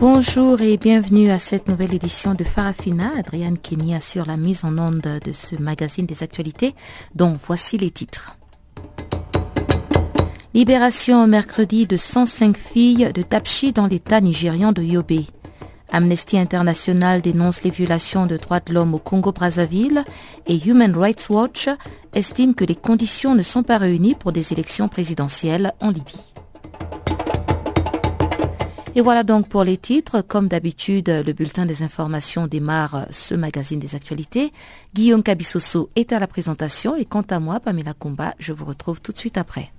Bonjour et bienvenue à cette nouvelle édition de Farafina. Adriane Kenya sur la mise en onde de ce magazine des actualités dont voici les titres. Libération mercredi de 105 filles de Tapchi dans l'état nigérian de Yobe. Amnesty International dénonce les violations de droits de l'homme au Congo-Brazzaville et Human Rights Watch estime que les conditions ne sont pas réunies pour des élections présidentielles en Libye. Et voilà donc pour les titres. Comme d'habitude, le bulletin des informations démarre ce magazine des actualités. Guillaume Cabissoso est à la présentation et quant à moi, Pamela Kumba, je vous retrouve tout de suite après.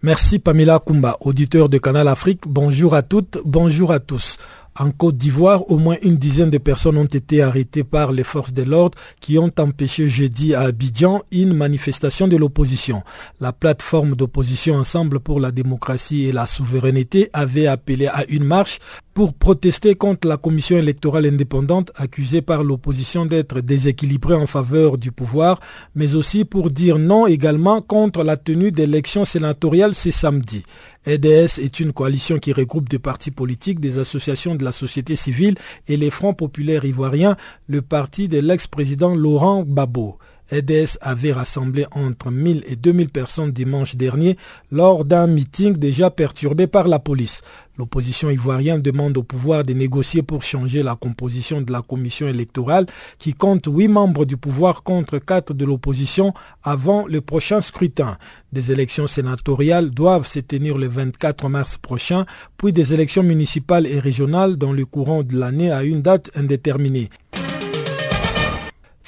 Merci Pamela Kumba, auditeur de Canal Afrique. Bonjour à toutes, bonjour à tous. En Côte d'Ivoire, au moins une dizaine de personnes ont été arrêtées par les forces de l'ordre qui ont empêché jeudi à Abidjan une manifestation de l'opposition. La plateforme d'opposition Ensemble pour la démocratie et la souveraineté avait appelé à une marche pour protester contre la commission électorale indépendante accusée par l'opposition d'être déséquilibrée en faveur du pouvoir, mais aussi pour dire non également contre la tenue d'élections sénatoriales ce samedi. EDS est une coalition qui regroupe des partis politiques, des associations de la société civile et les Fronts populaires ivoiriens, le parti de l'ex-président Laurent Gbagbo. EDS avait rassemblé entre 1000 et 2000 personnes dimanche dernier lors d'un meeting déjà perturbé par la police. L'opposition ivoirienne demande au pouvoir de négocier pour changer la composition de la commission électorale qui compte huit membres du pouvoir contre quatre de l'opposition avant le prochain scrutin. Des élections sénatoriales doivent se tenir le 24 mars prochain, puis des élections municipales et régionales dans le courant de l'année à une date indéterminée.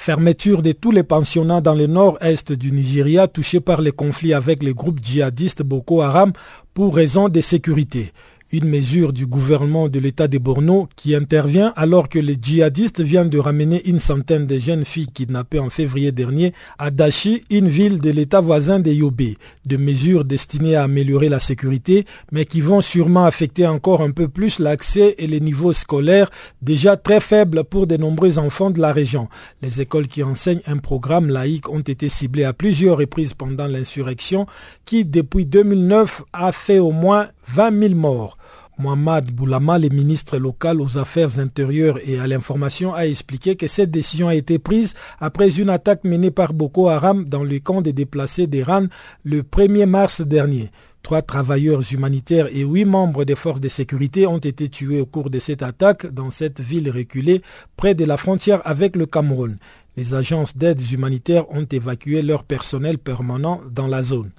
Fermeture de tous les pensionnats dans le nord-est du Nigeria touchés par les conflits avec les groupes djihadistes Boko Haram pour raison de sécurité une mesure du gouvernement de l'État de Borno qui intervient alors que les djihadistes viennent de ramener une centaine de jeunes filles kidnappées en février dernier à Dashi, une ville de l'État voisin de Yobe. De mesures destinées à améliorer la sécurité, mais qui vont sûrement affecter encore un peu plus l'accès et les niveaux scolaires déjà très faibles pour de nombreux enfants de la région. Les écoles qui enseignent un programme laïque ont été ciblées à plusieurs reprises pendant l'insurrection qui, depuis 2009, a fait au moins 20 000 morts. Mohamed Boulama, le ministre local aux affaires intérieures et à l'information, a expliqué que cette décision a été prise après une attaque menée par Boko Haram dans le camp des déplacés d'Iran le 1er mars dernier. Trois travailleurs humanitaires et huit membres des forces de sécurité ont été tués au cours de cette attaque dans cette ville reculée près de la frontière avec le Cameroun. Les agences d'aide humanitaires ont évacué leur personnel permanent dans la zone.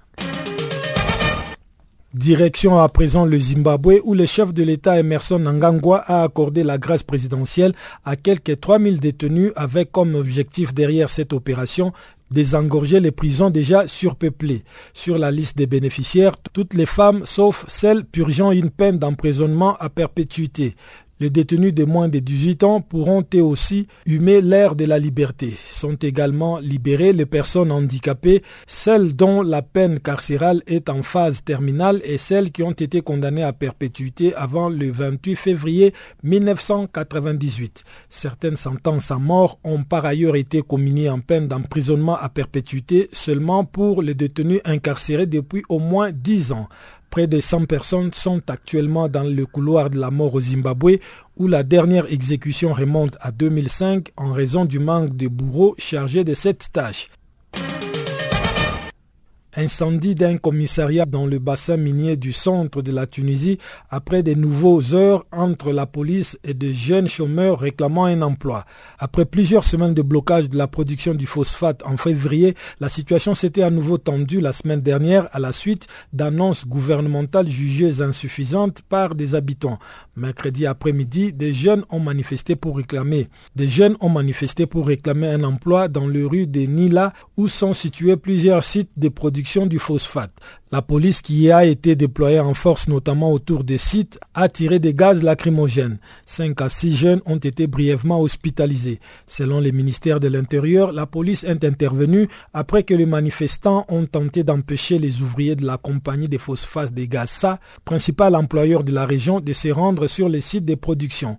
Direction à présent le Zimbabwe où le chef de l'État Emerson Nangangwa a accordé la grâce présidentielle à quelques 3000 détenus avec comme objectif derrière cette opération désengorger les prisons déjà surpeuplées. Sur la liste des bénéficiaires, toutes les femmes sauf celles purgeant une peine d'emprisonnement à perpétuité. Les détenus de moins de 18 ans pourront eux aussi humer l'air de la liberté. Sont également libérées les personnes handicapées, celles dont la peine carcérale est en phase terminale et celles qui ont été condamnées à perpétuité avant le 28 février 1998. Certaines sentences à mort ont par ailleurs été comminées en peine d'emprisonnement à perpétuité seulement pour les détenus incarcérés depuis au moins 10 ans. Près de 100 personnes sont actuellement dans le couloir de la mort au Zimbabwe où la dernière exécution remonte à 2005 en raison du manque de bourreaux chargés de cette tâche. Incendie d'un commissariat dans le bassin minier du centre de la Tunisie après des nouveaux heures entre la police et de jeunes chômeurs réclamant un emploi. Après plusieurs semaines de blocage de la production du phosphate en février, la situation s'était à nouveau tendue la semaine dernière à la suite d'annonces gouvernementales jugées insuffisantes par des habitants. Mercredi après-midi, des jeunes ont manifesté pour réclamer. Des jeunes ont manifesté pour réclamer un emploi dans le rue des Nila où sont situés plusieurs sites de production du phosphate. La police qui a été déployée en force notamment autour des sites a tiré des gaz lacrymogènes. Cinq à six jeunes ont été brièvement hospitalisés. Selon les ministères de l'Intérieur, la police est intervenue après que les manifestants ont tenté d'empêcher les ouvriers de la compagnie des phosphates des Gassa, principal employeur de la région, de se rendre sur les sites de production.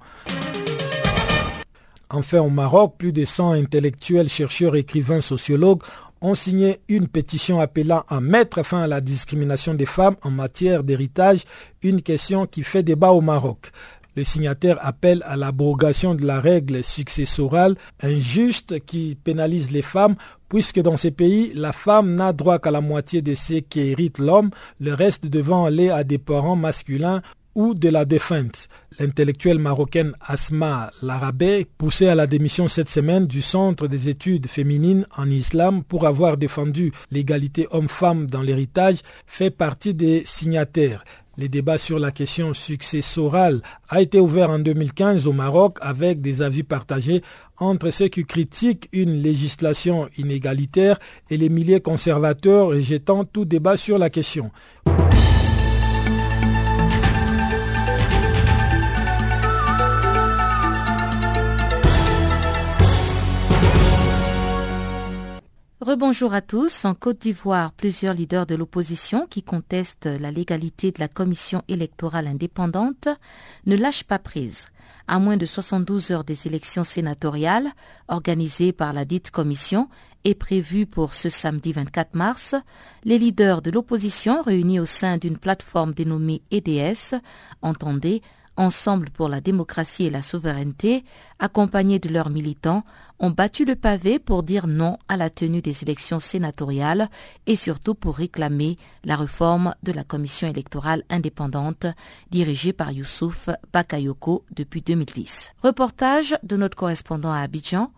Enfin, au Maroc, plus de 100 intellectuels, chercheurs, écrivains, sociologues ont signé une pétition appelant à mettre fin à la discrimination des femmes en matière d'héritage, une question qui fait débat au Maroc. Le signataire appelle à l'abrogation de la règle successorale injuste qui pénalise les femmes puisque dans ces pays, la femme n'a droit qu'à la moitié de ce qu'hérite l'homme, le reste devant aller à des parents masculins ou de la défunte. L'intellectuelle marocaine Asma Larabé, poussée à la démission cette semaine du Centre des études féminines en islam pour avoir défendu l'égalité homme-femme dans l'héritage, fait partie des signataires. Les débats sur la question successorale a été ouvert en 2015 au Maroc avec des avis partagés entre ceux qui critiquent une législation inégalitaire et les milliers conservateurs rejetant tout débat sur la question. Rebonjour à tous. En Côte d'Ivoire, plusieurs leaders de l'opposition qui contestent la légalité de la commission électorale indépendante ne lâchent pas prise. À moins de 72 heures des élections sénatoriales organisées par la dite commission et prévues pour ce samedi 24 mars, les leaders de l'opposition réunis au sein d'une plateforme dénommée EDS entendaient Ensemble pour la démocratie et la souveraineté, accompagnés de leurs militants, ont battu le pavé pour dire non à la tenue des élections sénatoriales et surtout pour réclamer la réforme de la commission électorale indépendante dirigée par Youssouf Bakayoko depuis 2010. Reportage de notre correspondant à Abidjan,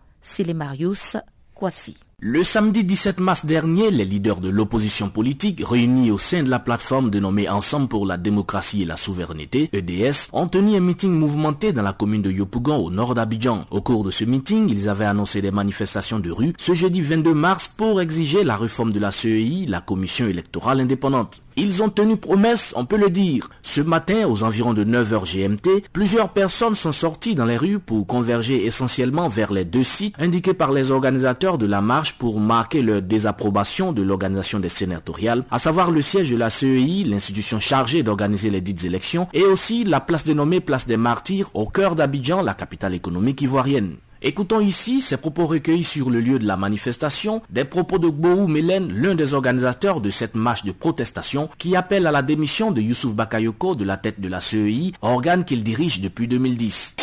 Marius Kwasi. Le samedi 17 mars dernier, les leaders de l'opposition politique réunis au sein de la plateforme dénommée Ensemble pour la démocratie et la souveraineté, EDS, ont tenu un meeting mouvementé dans la commune de Yopougon au nord d'Abidjan. Au cours de ce meeting, ils avaient annoncé des manifestations de rue ce jeudi 22 mars pour exiger la réforme de la CEI, la commission électorale indépendante. Ils ont tenu promesse, on peut le dire. Ce matin, aux environs de 9h GMT, plusieurs personnes sont sorties dans les rues pour converger essentiellement vers les deux sites indiqués par les organisateurs de la marche pour marquer leur désapprobation de l'organisation des sénatoriales, à savoir le siège de la CEI, l'institution chargée d'organiser les dites élections, et aussi la place dénommée Place des Martyrs au cœur d'Abidjan, la capitale économique ivoirienne. Écoutons ici ces propos recueillis sur le lieu de la manifestation, des propos de Gbohou Melen, l'un des organisateurs de cette marche de protestation, qui appelle à la démission de Youssouf Bakayoko de la tête de la CEI, organe qu'il dirige depuis 2010.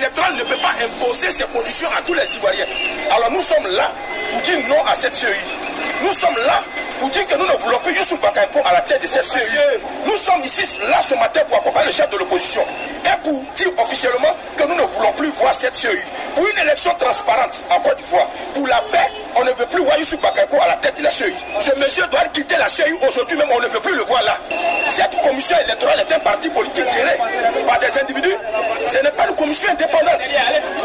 Électorale ne peut pas imposer ses conditions à tous les Ivoiriens. Alors nous sommes là pour dire non à cette CEI. Nous sommes là pour dire que nous ne voulons plus Youssouf Bakayoko à la tête de cette CEI. Nous sommes ici là ce matin pour accompagner le chef de l'opposition et pour dire officiellement que nous ne voulons plus voir cette CEI. Pour une élection transparente en Côte d'Ivoire, pour la paix, on ne veut plus voir Youssou Bakayoko à la tête de la CEI. Ce monsieur doit quitter la CEI aujourd'hui même, on ne veut plus le voir là. Cette commission électorale est un parti politique géré par des individus. Ce n'est pas une commission indépendante.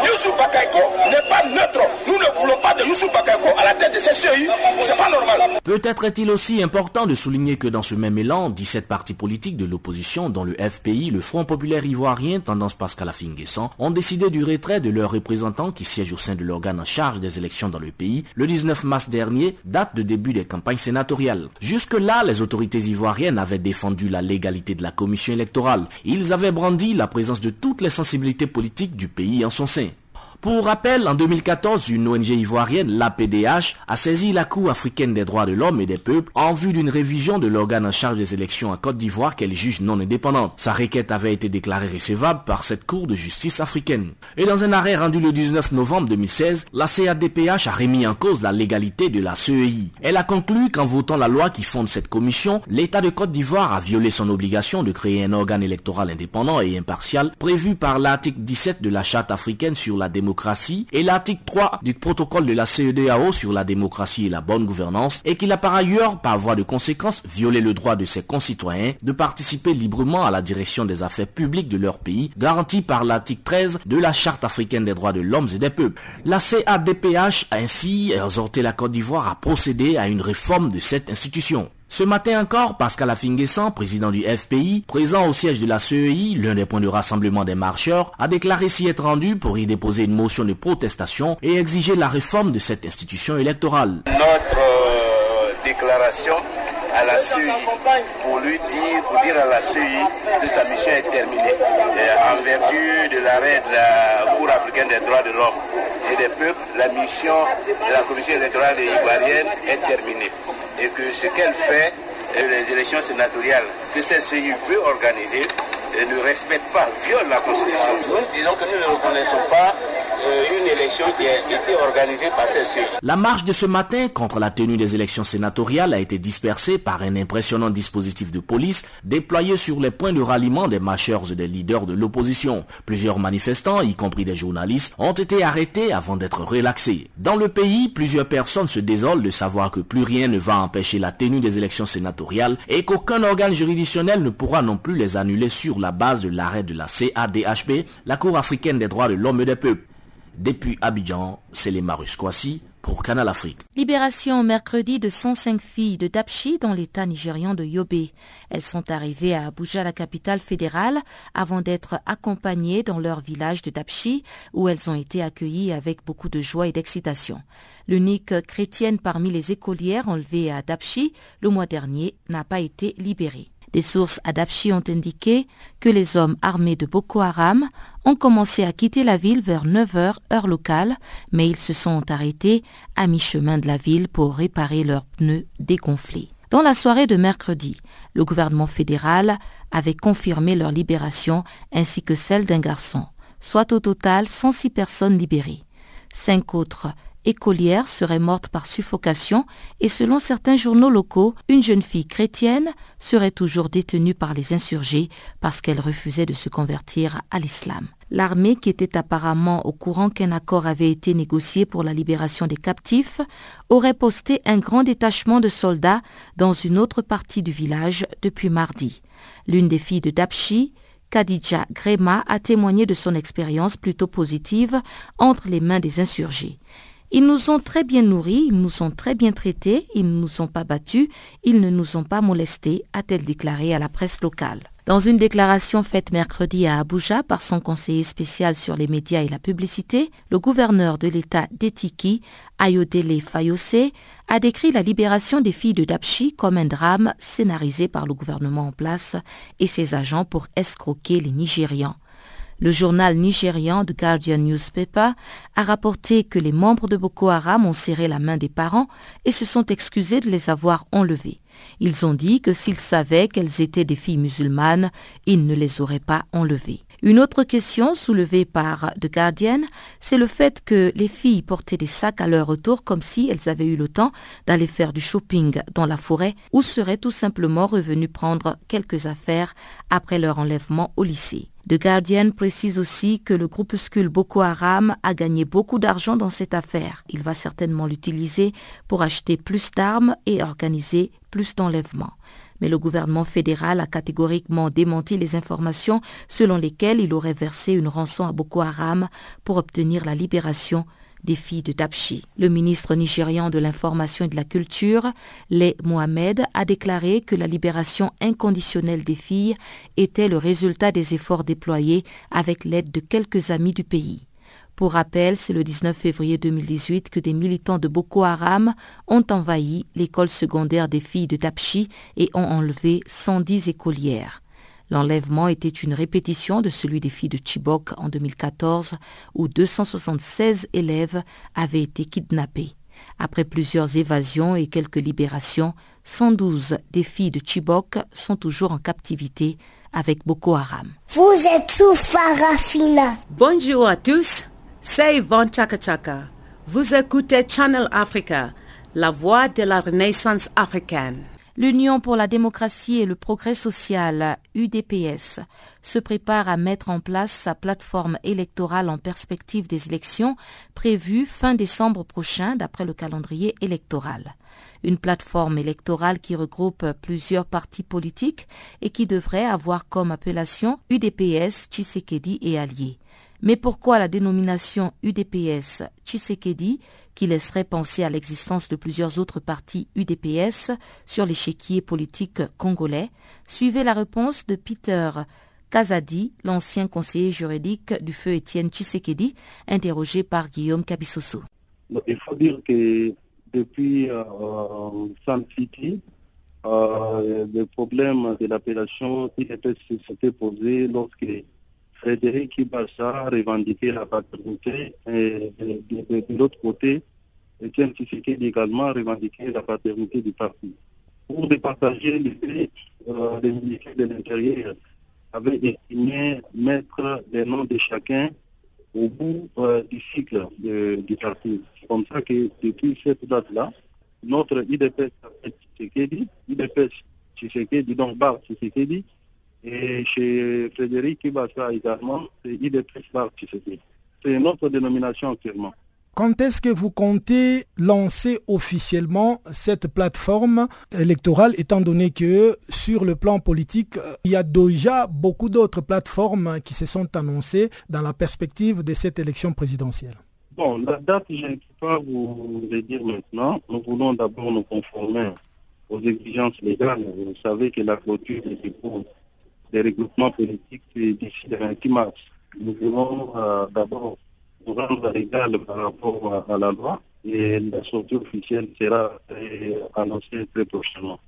Youssou Bakayoko n'est pas neutre. Nous ne voulons pas de Youssou Bakayoko à la tête de cette CEI. C'est pas normal. Peut-être est-il aussi important de souligner que dans ce même élan, 17 partis politiques de l'opposition, dont le FPI, le Front populaire ivoirien, tendance Pascal Afinguessan, ont décidé du retrait de leurs représentants qui siègent au sein de l'organe en charge des élections dans le pays le 19 mars dernier, date de début des campagnes sénatoriales. Jusque-là, les autorités ivoiriennes avaient défendu la légalité de la commission électorale. Ils avaient brandi la présence de toutes les sensibilités politiques du pays en son sein. Pour rappel, en 2014, une ONG ivoirienne, l'APDH, a saisi la Cour africaine des droits de l'homme et des peuples en vue d'une révision de l'organe en charge des élections à Côte d'Ivoire qu'elle juge non indépendante. Sa requête avait été déclarée recevable par cette Cour de justice africaine. Et dans un arrêt rendu le 19 novembre 2016, la CADPH a remis en cause la légalité de la CEI. Elle a conclu qu'en votant la loi qui fonde cette commission, l'État de Côte d'Ivoire a violé son obligation de créer un organe électoral indépendant et impartial prévu par l'article 17 de la Charte africaine sur la démocratie et l'article 3 du protocole de la CEDAO sur la démocratie et la bonne gouvernance et qu'il a par ailleurs, par voie de conséquence, violé le droit de ses concitoyens de participer librement à la direction des affaires publiques de leur pays, garanti par l'article 13 de la Charte africaine des droits de l'homme et des peuples. La CADPH a ainsi exhorté la Côte d'Ivoire à procéder à une réforme de cette institution. Ce matin encore, Pascal Afinguessan, président du FPI, présent au siège de la CEI, l'un des points de rassemblement des marcheurs, a déclaré s'y être rendu pour y déposer une motion de protestation et exiger la réforme de cette institution électorale. Euh, à la CEI pour lui dire, pour dire à la CEI que sa mission est terminée en vertu de l'arrêt de la Cour africaine des droits de l'homme et des peuples, la mission de la commission électorale ivoirienne est terminée et que ce qu'elle fait, euh, les élections sénatoriales que celle-ci veut organiser, ne respecte pas, viole la Constitution. Nous disons que nous ne reconnaissons pas euh, une élection qui a été organisée par. La marche de ce matin contre la tenue des élections sénatoriales a été dispersée par un impressionnant dispositif de police déployé sur les points de ralliement des marcheurs et des leaders de l'opposition. Plusieurs manifestants, y compris des journalistes, ont été arrêtés avant d'être relaxés. Dans le pays, plusieurs personnes se désolent de savoir que plus rien ne va empêcher la tenue des élections sénatoriales et qu'aucun organe juridictionnel ne pourra non plus les annuler sur la base de l'arrêt de la CADHP, la Cour africaine des droits de l'homme et des peuples. Depuis Abidjan, c'est les Marus Kwasi pour Canal Afrique. Libération mercredi de 105 filles de Dapchi dans l'état nigérian de Yobe. Elles sont arrivées à Abuja, la capitale fédérale, avant d'être accompagnées dans leur village de Dapchi, où elles ont été accueillies avec beaucoup de joie et d'excitation. L'unique chrétienne parmi les écolières enlevées à Dapchi le mois dernier n'a pas été libérée. Des sources à ont indiqué que les hommes armés de Boko Haram ont commencé à quitter la ville vers 9 heures heure locale, mais ils se sont arrêtés à mi-chemin de la ville pour réparer leurs pneus dégonflés. Dans la soirée de mercredi, le gouvernement fédéral avait confirmé leur libération ainsi que celle d'un garçon, soit au total 106 personnes libérées. Cinq autres écolière serait morte par suffocation et selon certains journaux locaux, une jeune fille chrétienne serait toujours détenue par les insurgés parce qu'elle refusait de se convertir à l'islam. L'armée, qui était apparemment au courant qu'un accord avait été négocié pour la libération des captifs, aurait posté un grand détachement de soldats dans une autre partie du village depuis mardi. L'une des filles de Dapchi, Khadija Grema, a témoigné de son expérience plutôt positive entre les mains des insurgés. Ils nous ont très bien nourris, ils nous ont très bien traités, ils ne nous ont pas battus, ils ne nous ont pas molestés, a-t-elle déclaré à la presse locale. Dans une déclaration faite mercredi à Abuja par son conseiller spécial sur les médias et la publicité, le gouverneur de l'État d'Etiki, Ayodele Fayose, a décrit la libération des filles de Dapchi comme un drame scénarisé par le gouvernement en place et ses agents pour escroquer les Nigérians. Le journal nigérian The Guardian Newspaper a rapporté que les membres de Boko Haram ont serré la main des parents et se sont excusés de les avoir enlevés. Ils ont dit que s'ils savaient qu'elles étaient des filles musulmanes, ils ne les auraient pas enlevées. Une autre question soulevée par The Guardian, c'est le fait que les filles portaient des sacs à leur retour comme si elles avaient eu le temps d'aller faire du shopping dans la forêt ou seraient tout simplement revenues prendre quelques affaires après leur enlèvement au lycée. The Guardian précise aussi que le groupuscule Boko Haram a gagné beaucoup d'argent dans cette affaire. Il va certainement l'utiliser pour acheter plus d'armes et organiser plus d'enlèvements. Mais le gouvernement fédéral a catégoriquement démenti les informations selon lesquelles il aurait versé une rançon à Boko Haram pour obtenir la libération des filles de Dapchi. Le ministre nigérian de l'Information et de la Culture, Les Mohamed, a déclaré que la libération inconditionnelle des filles était le résultat des efforts déployés avec l'aide de quelques amis du pays. Pour rappel, c'est le 19 février 2018 que des militants de Boko Haram ont envahi l'école secondaire des filles de Dapchi et ont enlevé 110 écolières. L'enlèvement était une répétition de celui des filles de Chibok en 2014 où 276 élèves avaient été kidnappés. Après plusieurs évasions et quelques libérations, 112 des filles de Chibok sont toujours en captivité avec Boko Haram. Vous êtes sous Farafina. Bonjour à tous, c'est Yvonne Chaka Chaka. Vous écoutez Channel Africa, la voix de la renaissance africaine. L'Union pour la démocratie et le progrès social, UDPS, se prépare à mettre en place sa plateforme électorale en perspective des élections prévues fin décembre prochain d'après le calendrier électoral. Une plateforme électorale qui regroupe plusieurs partis politiques et qui devrait avoir comme appellation UDPS, Tshisekedi et alliés. Mais pourquoi la dénomination UDPS Tshisekedi qui laisserait penser à l'existence de plusieurs autres partis UDPS sur l'échiquier politique congolais Suivez la réponse de Peter Kazadi, l'ancien conseiller juridique du feu Étienne Tshisekedi, interrogé par Guillaume Kabissoso. Il faut dire que depuis euh, Sun City, euh, le problème de l'appellation UDPS s'était posé lorsque Frédéric Ibassa a revendiqué la paternité et de, l'autre côté, Étienne Tshisekedi également a revendiqué la paternité du parti. Pour départager l'idée, euh, le ministère de l'Intérieur avait estimé mettre les noms de chacun au bout euh, du cycle du parti. C'est comme ça que depuis cette date-là, notre IDPS Tshisekedi, IDPS Tshisekedi, donc Bar Tshisekedi, et chez Frédéric Ibassa également, c'est IDPS C'est notre dénomination actuellement. Quand est-ce que vous comptez lancer officiellement cette plateforme électorale, étant donné que sur le plan politique, il y a déjà beaucoup d'autres plateformes qui se sont annoncées dans la perspective de cette élection présidentielle? Bon, la date, je ne peux pas vous le dire maintenant. Nous voulons d'abord nous conformer aux exigences légales. Vous savez que la clôture des dépôts des regroupements politiques d'ici le 28 mars. Nous voulons euh, d'abord nous rendre légal par rapport à, la loi et la sortie officielle sera euh, annoncée très prochainement.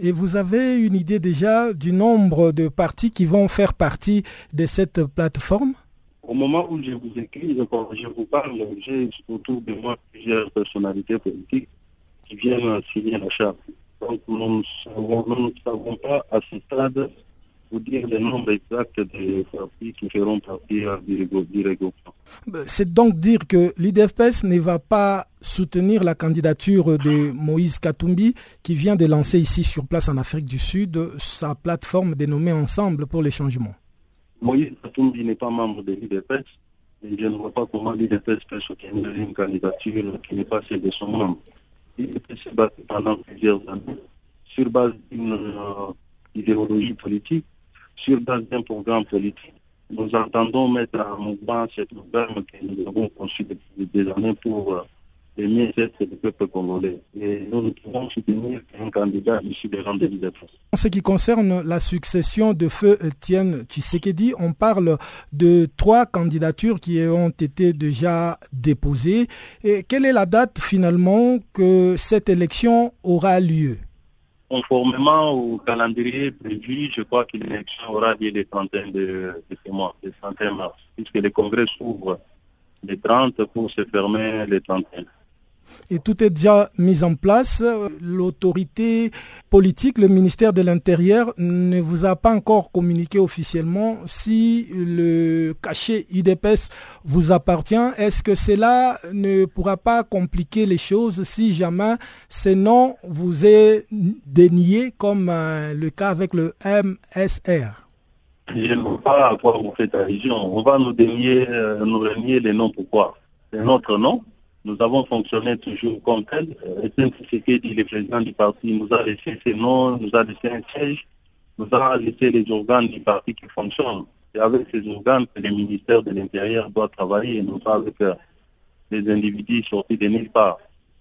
Et vous avez une idée déjà du nombre de partis qui vont faire partie de cette plateforme? Au moment où je vous écris, je, vous parle, j'ai autour de moi plusieurs personnalités politiques qui viennent signer la charte. Donc nous ne savons pas à ce stade vous dire le nombre exact des partis qui feront partie du regroupement. Ben, c'est donc dire que l'IDFS ne va pas soutenir la candidature de Moïse Katumbi qui vient de lancer ici sur place en Afrique du Sud sa plateforme dénommée Ensemble pour les changements. Moïse Katumbi n'est pas membre de l'IDFS et je ne vois pas comment l'IDFS peut soutenir une candidature qui n'est pas celle de son membre. L'IDFS s'est battu pendant plusieurs années sur base d'une euh, idéologie politique sur base d'un programme politique. Nous entendons mettre en mouvement ce programme que nous avons conçu depuis des années pour euh, le mieux-être du peuple congolais. Et nous ne pouvons soutenir qu'un candidat issu des rangs de. En ce qui concerne la succession de feu Etienne Tshisekedi, on parle de trois candidatures qui ont été déjà déposées. Et quelle est la date finalement que cette élection aura lieu? Conformément au calendrier prévu, je crois que l'élection aura lieu le 31 de, ce mois, le 31 mars, puisque le congrès s'ouvre le 30 pour se fermer le 31 et tout est déjà mis en place. L'autorité politique, le ministère de l'Intérieur, ne vous a pas encore communiqué officiellement si le cachet IDPS vous appartient. Est-ce que cela ne pourra pas compliquer les choses si jamais ce nom vous est dénié comme euh, le cas avec le MSR je ne vois pas à quoi vous faites allusion. On va nous dénier, euh, nous renier les noms. Pourquoi? C'est notre nom. Nous avons fonctionné toujours comme tel. Etienne dit le président du parti, nous a laissé ses noms, nous a laissé un siège, nous a laissé les organes du parti qui fonctionnent. C'est avec ces organes que le ministère de l'Intérieur doit travailler, et non pas avec euh, les individus sortis de nulle part.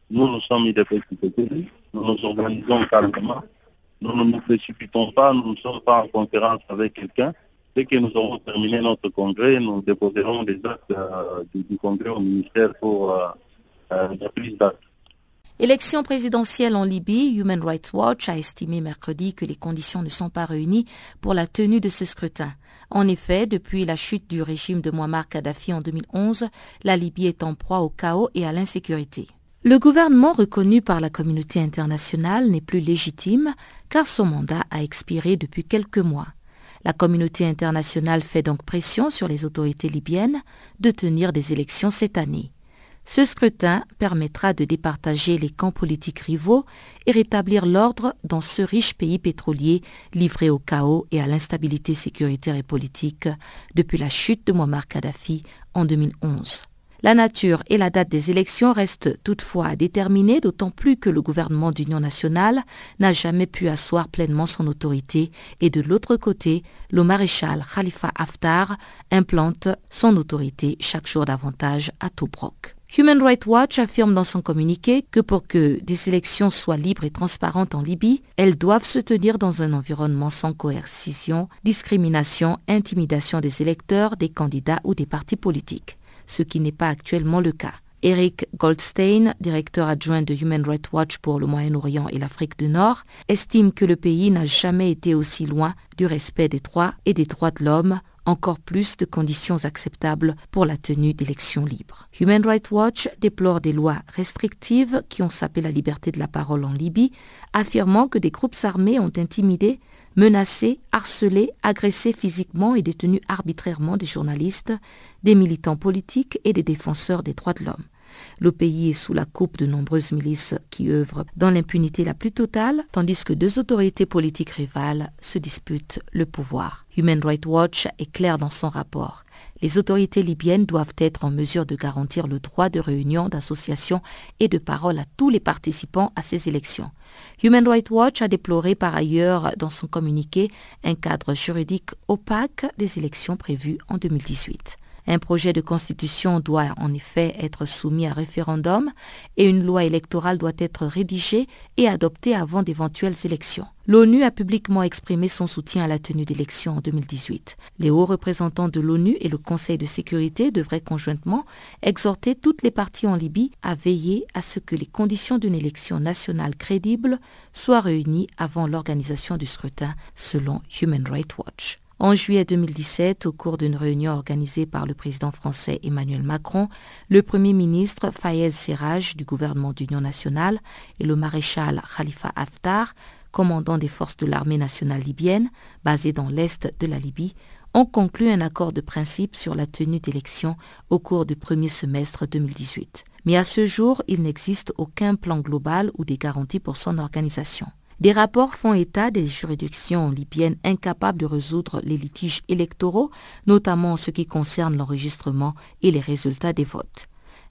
Nous, nous sommes petits nous nous organisons calmement, nous ne nous précipitons pas, nous ne sommes pas en conférence avec quelqu'un. Dès que nous aurons terminé notre congrès, nous déposerons les actes euh, du, congrès au ministère pour... Euh, euh, Élection présidentielle en Libye, Human Rights Watch a estimé mercredi que les conditions ne sont pas réunies pour la tenue de ce scrutin. En effet, depuis la chute du régime de Muammar Kadhafi en 2011, la Libye est en proie au chaos et à l'insécurité. Le gouvernement reconnu par la communauté internationale n'est plus légitime car son mandat a expiré depuis quelques mois. La communauté internationale fait donc pression sur les autorités libyennes de tenir des élections cette année. Ce scrutin permettra de départager les camps politiques rivaux et rétablir l'ordre dans ce riche pays pétrolier livré au chaos et à l'instabilité sécuritaire et politique depuis la chute de Muammar Kadhafi en 2011. La nature et la date des élections restent toutefois à déterminer, d'autant plus que le gouvernement d'union nationale n'a jamais pu asseoir pleinement son autorité et de l'autre côté, le maréchal Khalifa Haftar implante son autorité chaque jour davantage à Tobruk. Human Rights Watch affirme dans son communiqué que pour que des élections soient libres et transparentes en Libye, elles doivent se tenir dans un environnement sans coercition, discrimination, intimidation des électeurs, des candidats ou des partis politiques, ce qui n'est pas actuellement le cas. Eric Goldstein, directeur adjoint de Human Rights Watch pour le Moyen-Orient et l'Afrique du Nord, estime que le pays n'a jamais été aussi loin du respect des droits et des droits de l'homme encore plus de conditions acceptables pour la tenue d'élections libres. Human Rights Watch déplore des lois restrictives qui ont sapé la liberté de la parole en Libye, affirmant que des groupes armés ont intimidé, menacé, harcelé, agressé physiquement et détenu arbitrairement des journalistes, des militants politiques et des défenseurs des droits de l'homme. Le pays est sous la coupe de nombreuses milices qui œuvrent dans l'impunité la plus totale, tandis que deux autorités politiques rivales se disputent le pouvoir. Human Rights Watch est clair dans son rapport. Les autorités libyennes doivent être en mesure de garantir le droit de réunion, d'association et de parole à tous les participants à ces élections. Human Rights Watch a déploré par ailleurs dans son communiqué un cadre juridique opaque des élections prévues en 2018. Un projet de constitution doit en effet être soumis à référendum et une loi électorale doit être rédigée et adoptée avant d'éventuelles élections. L'ONU a publiquement exprimé son soutien à la tenue d'élections en 2018. Les hauts représentants de l'ONU et le Conseil de sécurité devraient conjointement exhorter toutes les parties en Libye à veiller à ce que les conditions d'une élection nationale crédible soient réunies avant l'organisation du scrutin selon Human Rights Watch. En juillet 2017, au cours d'une réunion organisée par le président français Emmanuel Macron, le premier ministre Fayez Serraj du gouvernement d'Union nationale et le maréchal Khalifa Haftar, commandant des forces de l'armée nationale libyenne, basée dans l'est de la Libye, ont conclu un accord de principe sur la tenue d'élections au cours du premier semestre 2018. Mais à ce jour, il n'existe aucun plan global ou des garanties pour son organisation. Des rapports font état des juridictions libyennes incapables de résoudre les litiges électoraux, notamment en ce qui concerne l'enregistrement et les résultats des votes.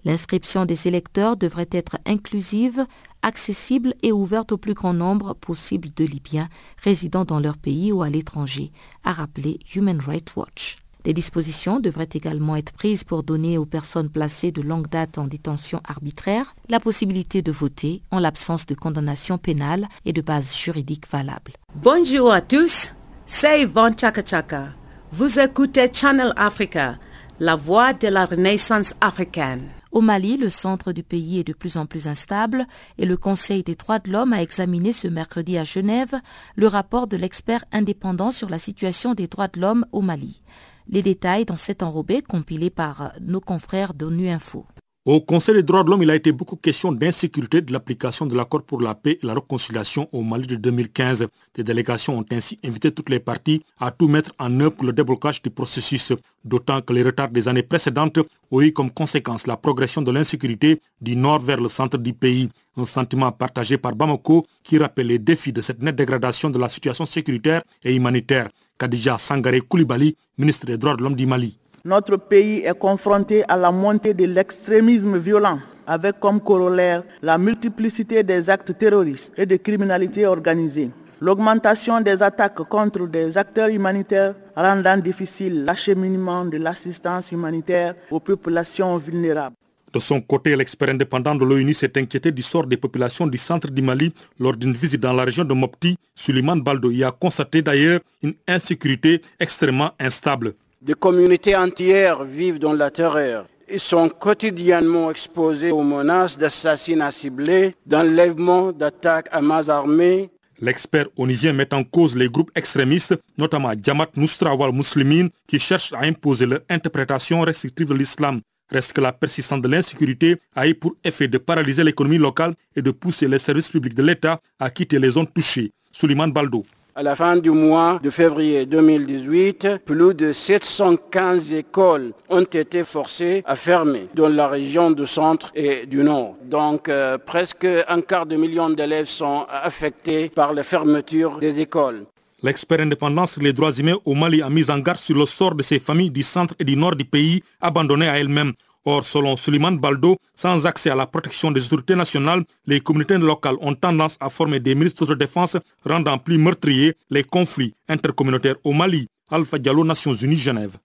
L'inscription des électeurs devrait être inclusive, accessible et ouverte au plus grand nombre possible de Libyens résidant dans leur pays ou à l'étranger, a rappelé Human Rights Watch. Des dispositions devraient également être prises pour donner aux personnes placées de longue date en détention arbitraire la possibilité de voter en l'absence de condamnation pénale et de base juridique valable. Bonjour à tous, c'est Yvonne Chaka Chaka. Vous écoutez Channel Africa, la voix de la renaissance africaine. Au Mali, le centre du pays est de plus en plus instable et le Conseil des droits de l'homme a examiné ce mercredi à Genève le rapport de l'expert indépendant sur la situation des droits de l'homme au Mali. Les détails dans cet enrobé compilé par nos confrères d'ONU Info. Au Conseil des droits de l'homme, il a été beaucoup question d'insécurité de l'application de l'accord pour la paix et la réconciliation au Mali de 2015. Des délégations ont ainsi invité toutes les parties à tout mettre en œuvre pour le déblocage du processus, d'autant que les retards des années précédentes ont eu comme conséquence la progression de l'insécurité du nord vers le centre du pays. Un sentiment partagé par Bamako qui rappelle les défis de cette nette dégradation de la situation sécuritaire et humanitaire. Kadija Sangare Koulibaly, ministre des droits de l'homme du Mali. Notre pays est confronté à la montée de l'extrémisme violent avec comme corollaire la multiplicité des actes terroristes et de criminalité organisée. L'augmentation des attaques contre des acteurs humanitaires rendant difficile l'acheminement de l'assistance humanitaire aux populations vulnérables. De son côté, l'expert indépendant de l'ONU s'est inquiété du sort des populations du centre du Mali lors d'une visite dans la région de Mopti. Suleiman Baldo y a constaté d'ailleurs une insécurité extrêmement instable. Des communautés entières vivent dans la terreur Ils sont quotidiennement exposés aux menaces d'assassinats ciblés, d'enlèvement, d'attaques à main armées. L'expert onisien met en cause les groupes extrémistes, notamment Jamaat Nusra wal Muslimin, qui cherchent à imposer leur interprétation restrictive de l'islam. Reste que la persistance de l'insécurité a eu pour effet de paralyser l'économie locale et de pousser les services publics de l'État à quitter les zones touchées. Suleiman Baldo. À la fin du mois de février 2018, plus de 715 écoles ont été forcées à fermer dans la région du centre et du nord. Donc euh, presque un quart de million d'élèves sont affectés par la fermeture des écoles. L'expert indépendant sur les droits humains au Mali a mis en garde sur le sort de ces familles du centre et du nord du pays abandonnées à elles-mêmes. Or, selon Suleiman Baldo, sans accès à la protection des autorités nationales, les communautés locales ont tendance à former des ministres de défense, rendant plus meurtriers les conflits intercommunautaires au Mali. Alpha Diallo, Nations Unies, Genève.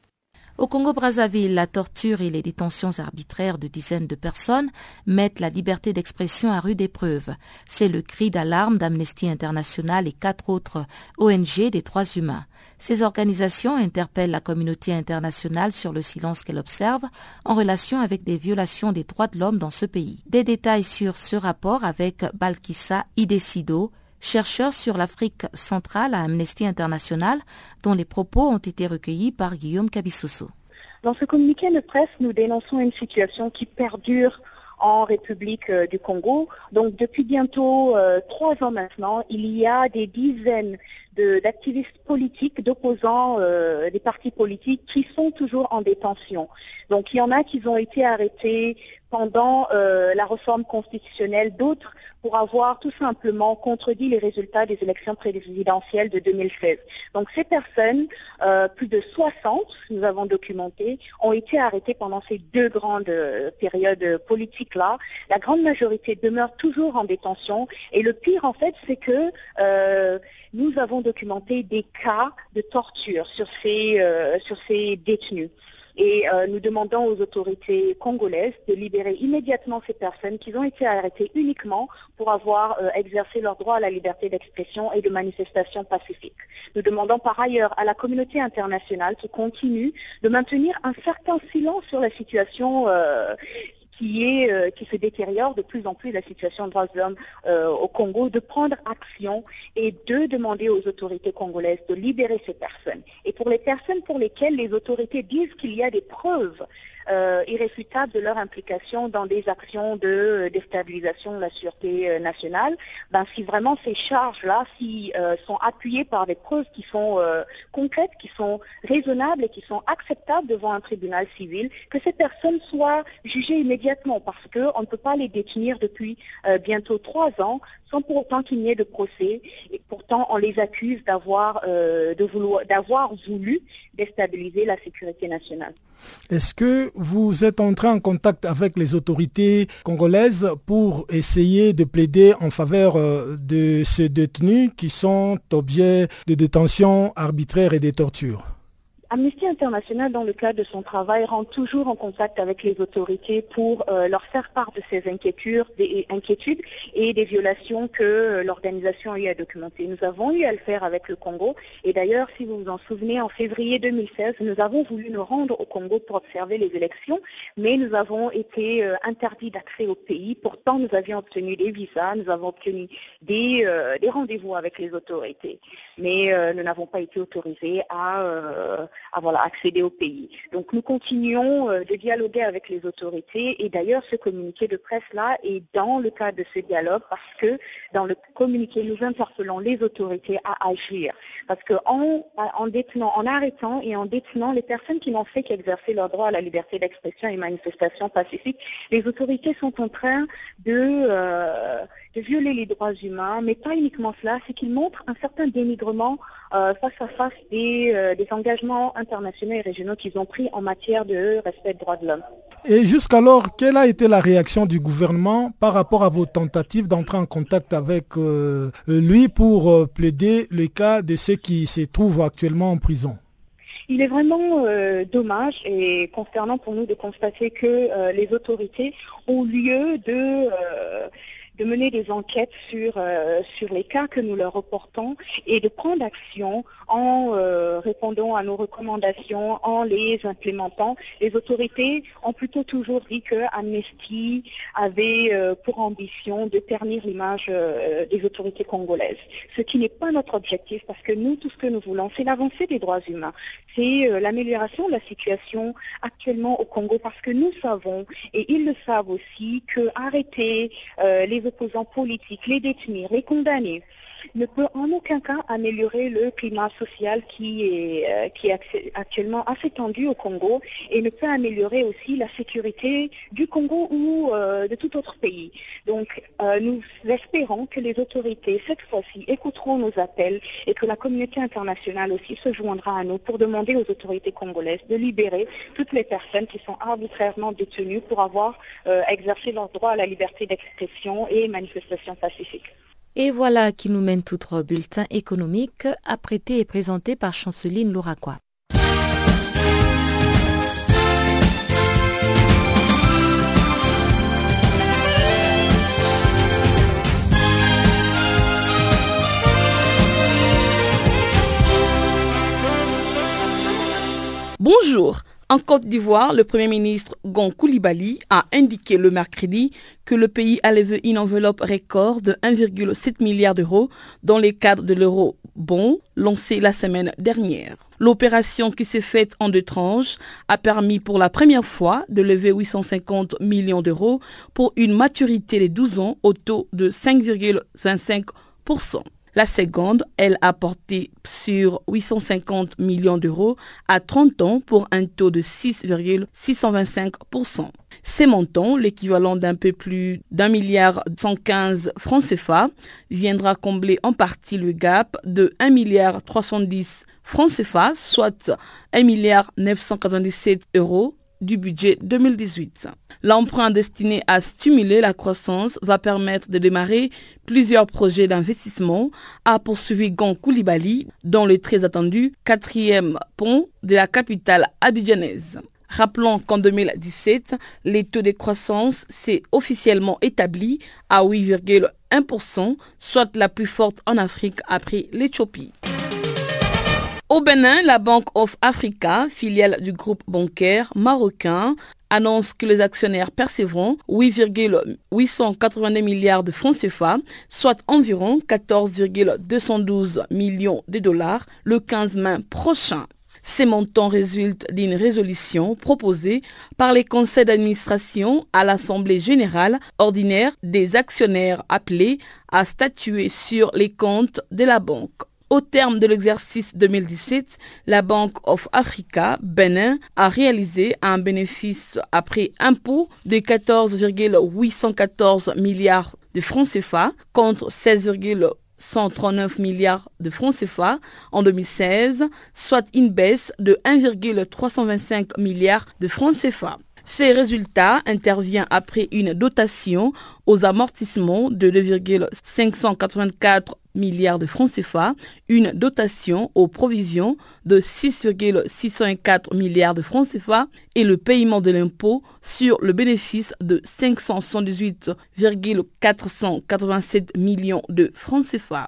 Au Congo-Brazzaville, la torture et les détentions arbitraires de dizaines de personnes mettent la liberté d'expression à rude épreuve. C'est le cri d'alarme d'Amnesty International et quatre autres ONG des droits humains. Ces organisations interpellent la communauté internationale sur le silence qu'elle observe en relation avec des violations des droits de l'homme dans ce pays. Des détails sur ce rapport avec Balkissa Idesido, chercheur sur l'Afrique centrale à Amnesty International, dont les propos ont été recueillis par Guillaume Cabissoso. Dans ce communiqué de presse, nous dénonçons une situation qui perdure en République euh, du Congo. Donc depuis bientôt euh, trois ans maintenant, il y a des dizaines d'activistes politiques, d'opposants euh, des partis politiques qui sont toujours en détention. Donc il y en a qui ont été arrêtés pendant la réforme constitutionnelle, d'autres pour avoir tout simplement contredit les résultats des élections présidentielles de 2016. Donc ces personnes, euh, plus de 60, nous avons documenté, ont été arrêtées pendant ces deux grandes périodes politiques-là. La grande majorité demeure toujours en détention et le pire en fait, c'est que nous avons documenté des cas de torture euh, sur ces détenus. Et euh, nous demandons aux autorités congolaises de libérer immédiatement ces personnes qui ont été arrêtées uniquement pour avoir euh, exercé leur droit à la liberté d'expression et de manifestation pacifique. Nous demandons par ailleurs à la communauté internationale qui continue de maintenir un certain silence sur la situation euh, qui se détériore de plus en plus la situation de droits de l'homme euh, au Congo, de prendre action et de demander aux autorités congolaises de libérer ces personnes. Et pour les personnes pour lesquelles les autorités disent qu'il y a des preuves euh, irréfutable de leur implication dans des actions de euh, déstabilisation de la sûreté euh, nationale, ben, si vraiment ces charges-là si, sont appuyées par des preuves qui sont concrètes, qui sont raisonnables et qui sont acceptables devant un tribunal civil, que ces personnes soient jugées immédiatement parce qu'on ne peut pas les détenir depuis bientôt trois ans sans pour autant qu'il n'y ait de procès. Et pourtant, on les accuse d'avoir d'avoir voulu déstabiliser la sécurité nationale. Est-ce que vous êtes entré en contact avec les autorités congolaises pour essayer de plaider en faveur euh, de ces détenus qui sont objets de détention arbitraire et de torture? Amnesty International, dans le cadre de son travail, rentre toujours en contact avec les autorités pour euh, leur faire part de ces inquiétudes, des inquiétudes et des violations que euh, l'organisation a eu à documenter. Nous avons eu à le faire avec le Congo. Et d'ailleurs, si vous vous en souvenez, en février 2016, nous avons voulu nous rendre au Congo pour observer les élections, mais nous avons été euh, interdits d'accès au pays. Pourtant, nous avions obtenu des visas, nous avons obtenu des rendez-vous avec les autorités. Mais nous n'avons pas été autorisés à accéder au pays. Donc nous continuons euh, de dialoguer avec les autorités et d'ailleurs ce communiqué de presse-là est dans le cadre de ce dialogue parce que dans le communiqué, nous interpellons les autorités à agir. Parce qu'en en, arrêtant et en détenant les personnes qui n'ont fait qu'exercer leur droit à la liberté d'expression et manifestation pacifique, les autorités sont en train de, euh, de violer les droits humains, mais pas uniquement cela, c'est qu'ils montrent un certain dénigrement euh, face à face des, euh, des engagements internationaux et régionaux qu'ils ont pris en matière de respect des droits de l'homme. Et jusqu'alors, quelle a été la réaction du gouvernement par rapport à vos tentatives d'entrer en contact avec euh, lui pour plaider le cas de ceux qui se trouvent actuellement en prison? Il est vraiment dommage et consternant pour nous de constater que les autorités ont lieu de de mener des enquêtes sur, euh, sur les cas que nous leur reportons et de prendre action en euh, répondant à nos recommandations, en les implémentant. Les autorités ont plutôt toujours dit que Amnesty avait euh, pour ambition de ternir l'image des autorités congolaises, ce qui n'est pas notre objectif parce que nous, tout ce que nous voulons, c'est l'avancée des droits humains, c'est l'amélioration de la situation actuellement au Congo parce que nous savons, et ils le savent aussi, que arrêter les opposants politiques, les détenir, les condamner, ne peut en aucun cas améliorer le climat social qui est, euh, actuellement assez tendu au Congo et ne peut améliorer aussi la sécurité du Congo ou euh, de tout autre pays. Donc euh, nous espérons que les autorités, cette fois-ci, écouteront nos appels et que la communauté internationale aussi se joindra à nous pour demander aux autorités congolaises de libérer toutes les personnes qui sont arbitrairement détenues pour avoir exercé leur droit à la liberté d'expression et manifestation pacifique. Et voilà qui nous mène tout droit au bulletin économique, apprêté et présenté par Chanceline Louraquois. Bonjour, en Côte d'Ivoire, le Premier ministre Gon Koulibaly a indiqué le mercredi que le pays a levé une enveloppe record de 1,7 milliard d'euros dans les cadres de l'euro bon lancé la semaine dernière. L'opération qui s'est faite en deux tranches a permis pour la première fois de lever 850 millions d'euros pour une maturité de 12 ans au taux de 5,25%. La seconde, elle a porté sur 850 millions d'euros à 30 ans pour un taux de 6,625%. Ces montants, l'équivalent d'un peu plus d'un milliard 115 francs CFA, viendra combler en partie le gap de 1 milliard 310 francs CFA, soit 1 milliard 997 euros du budget 2018. L'emprunt destiné à stimuler la croissance va permettre de démarrer plusieurs projets d'investissement, a poursuivi Gon Koulibaly dans le très attendu quatrième pont de la capitale abidjanaise. Rappelons qu'en 2017, les taux de croissance s'est officiellement établi à 8,1%, soit la plus forte en Afrique après l'Éthiopie. Au Bénin, la Banque of Africa, filiale du groupe bancaire marocain, annonce que les actionnaires percevront 8,882 milliards de francs CFA, soit environ 14,212 millions de dollars le 15 mai prochain. Ces montants résultent d'une résolution proposée par les conseils d'administration à l'Assemblée générale ordinaire des actionnaires appelés à statuer sur les comptes de la banque. Au terme de l'exercice 2017, la Banque of Africa, Benin, a réalisé un bénéfice après impôt de 14,814 milliards de francs CFA contre 16,139 milliards de francs CFA en 2016, soit une baisse de 1,325 milliards de francs CFA. Ces résultats interviennent après une dotation aux amortissements de 2,584 milliards de francs CFA, une dotation aux provisions de 6,604 milliards de francs CFA et le paiement de l'impôt sur le bénéfice de 578,487 millions de francs CFA.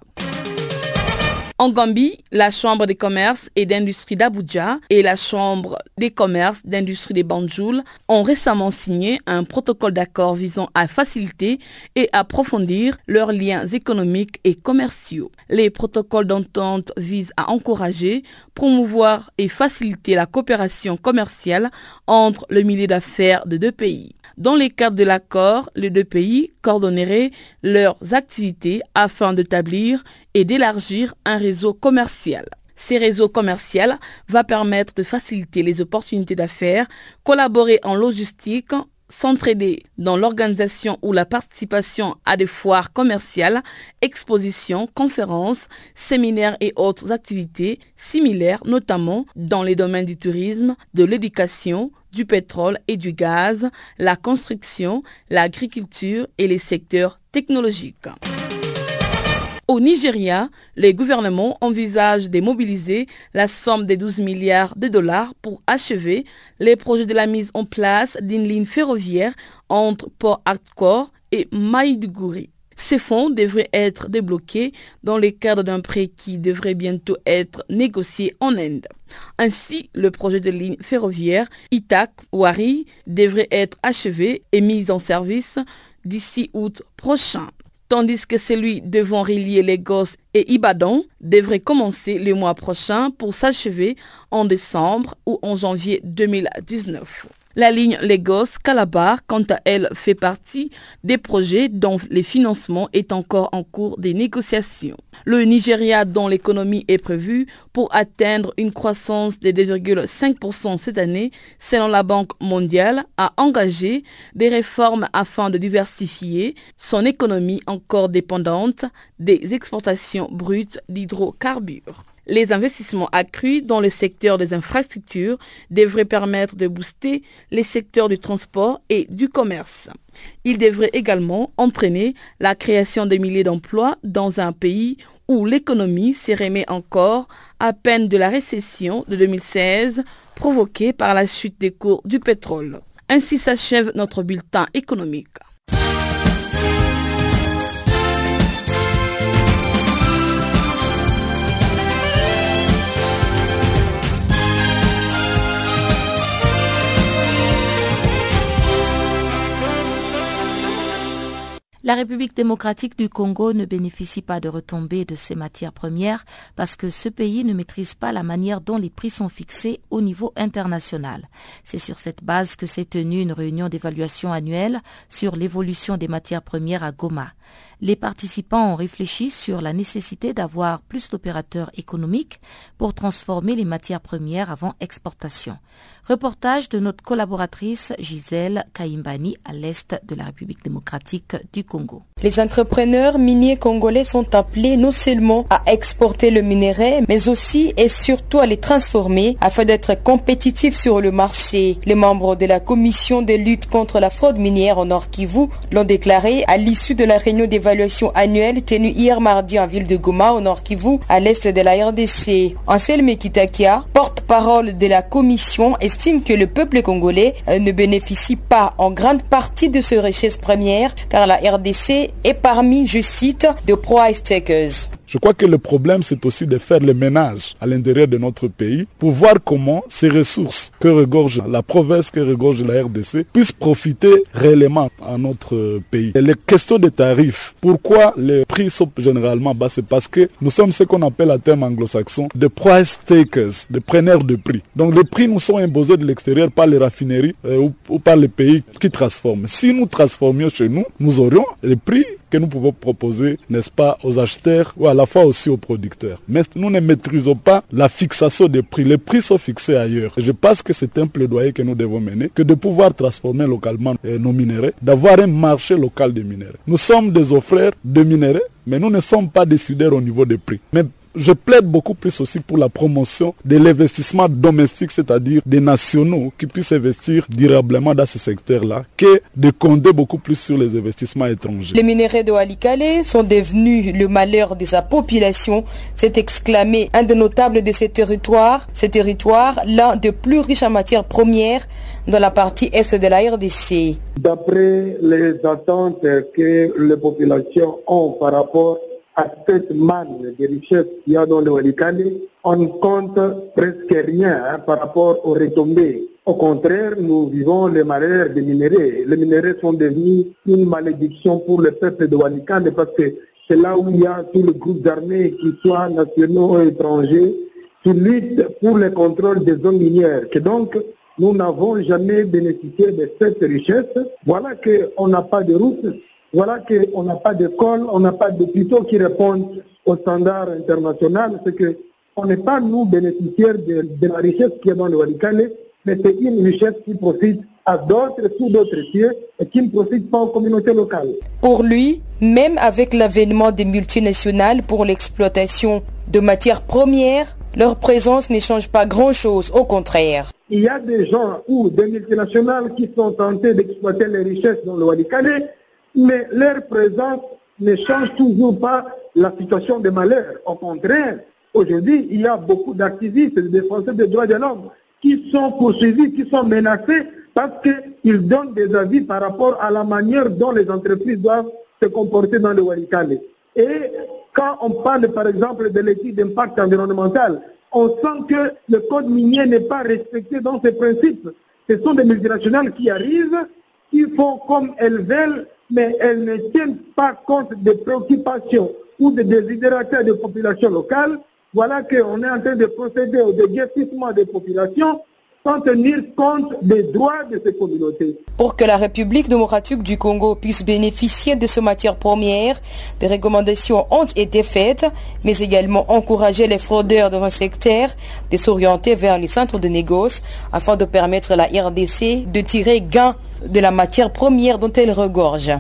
En Gambie, la Chambre des commerces et d'industrie d'Abuja et la Chambre des commerces d'industrie des Banjul ont récemment signé un protocole d'accord visant à faciliter et approfondir leurs liens économiques et commerciaux. Les protocoles d'entente visent à encourager, promouvoir et faciliter la coopération commerciale entre le milieu d'affaires de deux pays. Dans les cadres de l'accord, les deux pays coordonneraient leurs activités afin d'établir et d'élargir un réseau commercial. Ces réseaux commerciaux vont permettre de faciliter les opportunités d'affaires, collaborer en logistique, s'entraider dans l'organisation ou la participation à des foires commerciales, expositions, conférences, séminaires et autres activités similaires, notamment dans les domaines du tourisme, de l'éducation, du pétrole et du gaz, la construction, l'agriculture et les secteurs technologiques. Au Nigeria, les gouvernements envisagent de mobiliser la somme de 12 milliards de dollars pour achever les projets de la mise en place d'une ligne ferroviaire entre Port Harcourt et Maïduguri. Ces fonds devraient être débloqués dans le cadre d'un prêt qui devrait bientôt être négocié en Inde. Ainsi, le projet de ligne ferroviaire Itac-Wari devrait être achevé et mis en service d'ici août prochain tandis que celui devant relier Lagos et Ibadan devrait commencer le mois prochain pour s'achever en décembre ou en janvier 2019. La ligne Lagos-Calabar, quant à elle, fait partie des projets dont le financement est encore en cours des négociations. Le Nigeria, dont l'économie est prévue pour atteindre une croissance de 2,5% cette année, selon la Banque mondiale, a engagé des réformes afin de diversifier son économie encore dépendante des exportations brutes d'hydrocarbures. Les investissements accrus dans le secteur des infrastructures devraient permettre de booster les secteurs du transport et du commerce. Ils devraient également entraîner la création de milliers d'emplois dans un pays où l'économie se remet encore à peine de la récession de 2016 provoquée par la chute des cours du pétrole. Ainsi s'achève notre bulletin économique. La République démocratique du Congo ne bénéficie pas de retombées de ses matières premières parce que ce pays ne maîtrise pas la manière dont les prix sont fixés au niveau international. C'est sur cette base que s'est tenue une réunion d'évaluation annuelle sur l'évolution des matières premières à Goma les participants ont réfléchi sur la nécessité d'avoir plus d'opérateurs économiques pour transformer les matières premières avant exportation. Reportage de notre collaboratrice Gisèle Kaimbani à l'est de la République démocratique du Congo. Les entrepreneurs miniers congolais sont appelés non seulement à exporter le minerai, mais aussi et surtout à les transformer afin d'être compétitifs sur le marché. Les membres de la commission de lutte contre la fraude minière au Nord Kivu l'ont déclaré à l'issue de la réunion d'évaluation annuelle tenue hier mardi en ville de Goma au Nord Kivu à l'est de la RDC. Anselme Kitakia, porte-parole de la commission, estime que le peuple congolais euh, ne bénéficie pas en grande partie de ces richesses premières car la RDC est parmi, je cite, de price takers. Je crois que le problème, c'est aussi de faire le ménage à l'intérieur de notre pays pour voir comment ces ressources que regorge la province, que regorge la RDC, puissent profiter réellement à notre pays. Et les questions de tarifs, pourquoi les prix sont généralement? Bas C'est parce que nous sommes ce qu'on appelle à terme anglo-saxon de price takers, de preneurs de prix. Donc les prix nous sont imposés de l'extérieur par les raffineries euh, ou par les pays qui transforment. Si nous transformions chez nous, nous aurions les prix que nous pouvons proposer, n'est-ce pas, aux acheteurs ou à la fois aussi aux producteurs. Mais nous ne maîtrisons pas la fixation des prix. Les prix sont fixés ailleurs. je pense que c'est un plaidoyer que nous devons mener, que de pouvoir transformer localement euh, nos minéraux, d'avoir un marché local des minéraux. Nous sommes des offreurs de minéraux, mais nous ne sommes pas décideurs au niveau des prix. Je plaide beaucoup plus aussi pour la promotion de l'investissement domestique, c'est-à-dire des nationaux qui puissent investir durablement dans ce secteur-là, que de compter beaucoup plus sur les investissements étrangers. Les minéraux de Walikale sont devenus le malheur de sa population, s'est exclamé un des notables de ces territoires. Ce territoire, l'un des plus riches en matières premières dans la partie est de la RDC. D'après les attentes que les populations ont par rapport à cette manne de richesses qu'il y a dans le Walikale, on ne compte presque rien hein, par rapport aux retombées. Au contraire, nous vivons les malheurs des minéraux. Les minéraux sont devenus une malédiction pour le peuple de Walikale parce que c'est là où il y a tous les groupes d'armées, qu'ils soient nationaux ou étrangers, qui luttent pour le contrôle des zones minières. Donc, nous n'avons jamais bénéficié de cette richesse. Voilà qu'on n'a pas de route, voilà qu'on n'a pas d'école, on n'a pas d'hôpitaux qui répondent aux standards internationaux. C'est que on n'est pas nous bénéficiaires de, la richesse qui est dans le Walikale, mais c'est une richesse qui profite à d'autres sous d'autres cieux et qui ne profite pas aux communautés locales. Pour lui, même avec l'avènement des multinationales pour l'exploitation de matières premières, leur présence ne change pas grand-chose, au contraire. Il y a des gens ou des multinationales qui sont tentés d'exploiter les richesses dans le Walikale, mais leur présence ne change toujours pas la situation de malheur. Au contraire, aujourd'hui, il y a beaucoup d'activistes, de défenseurs des droits de l'homme qui sont poursuivis, qui sont menacés parce qu'ils donnent des avis par rapport à la manière dont les entreprises doivent se comporter dans le Walikale. Et quand on parle par exemple de l'étude d'impact environnemental, on sent que le code minier n'est pas respecté dans ses principes. Ce sont des multinationales qui arrivent, qui font comme elles veulent, mais elles ne tiennent pas compte des préoccupations ou des désidérateurs des populations locales. Voilà qu'on est en train de procéder au déguerpissement des populations Pour que la République démocratique du Congo puisse bénéficier de ces matières premières, des recommandations ont été faites, mais également encourager les fraudeurs dans un secteur de s'orienter vers les centres de négoce afin de permettre à la RDC de tirer gain de la matière première dont elle regorge.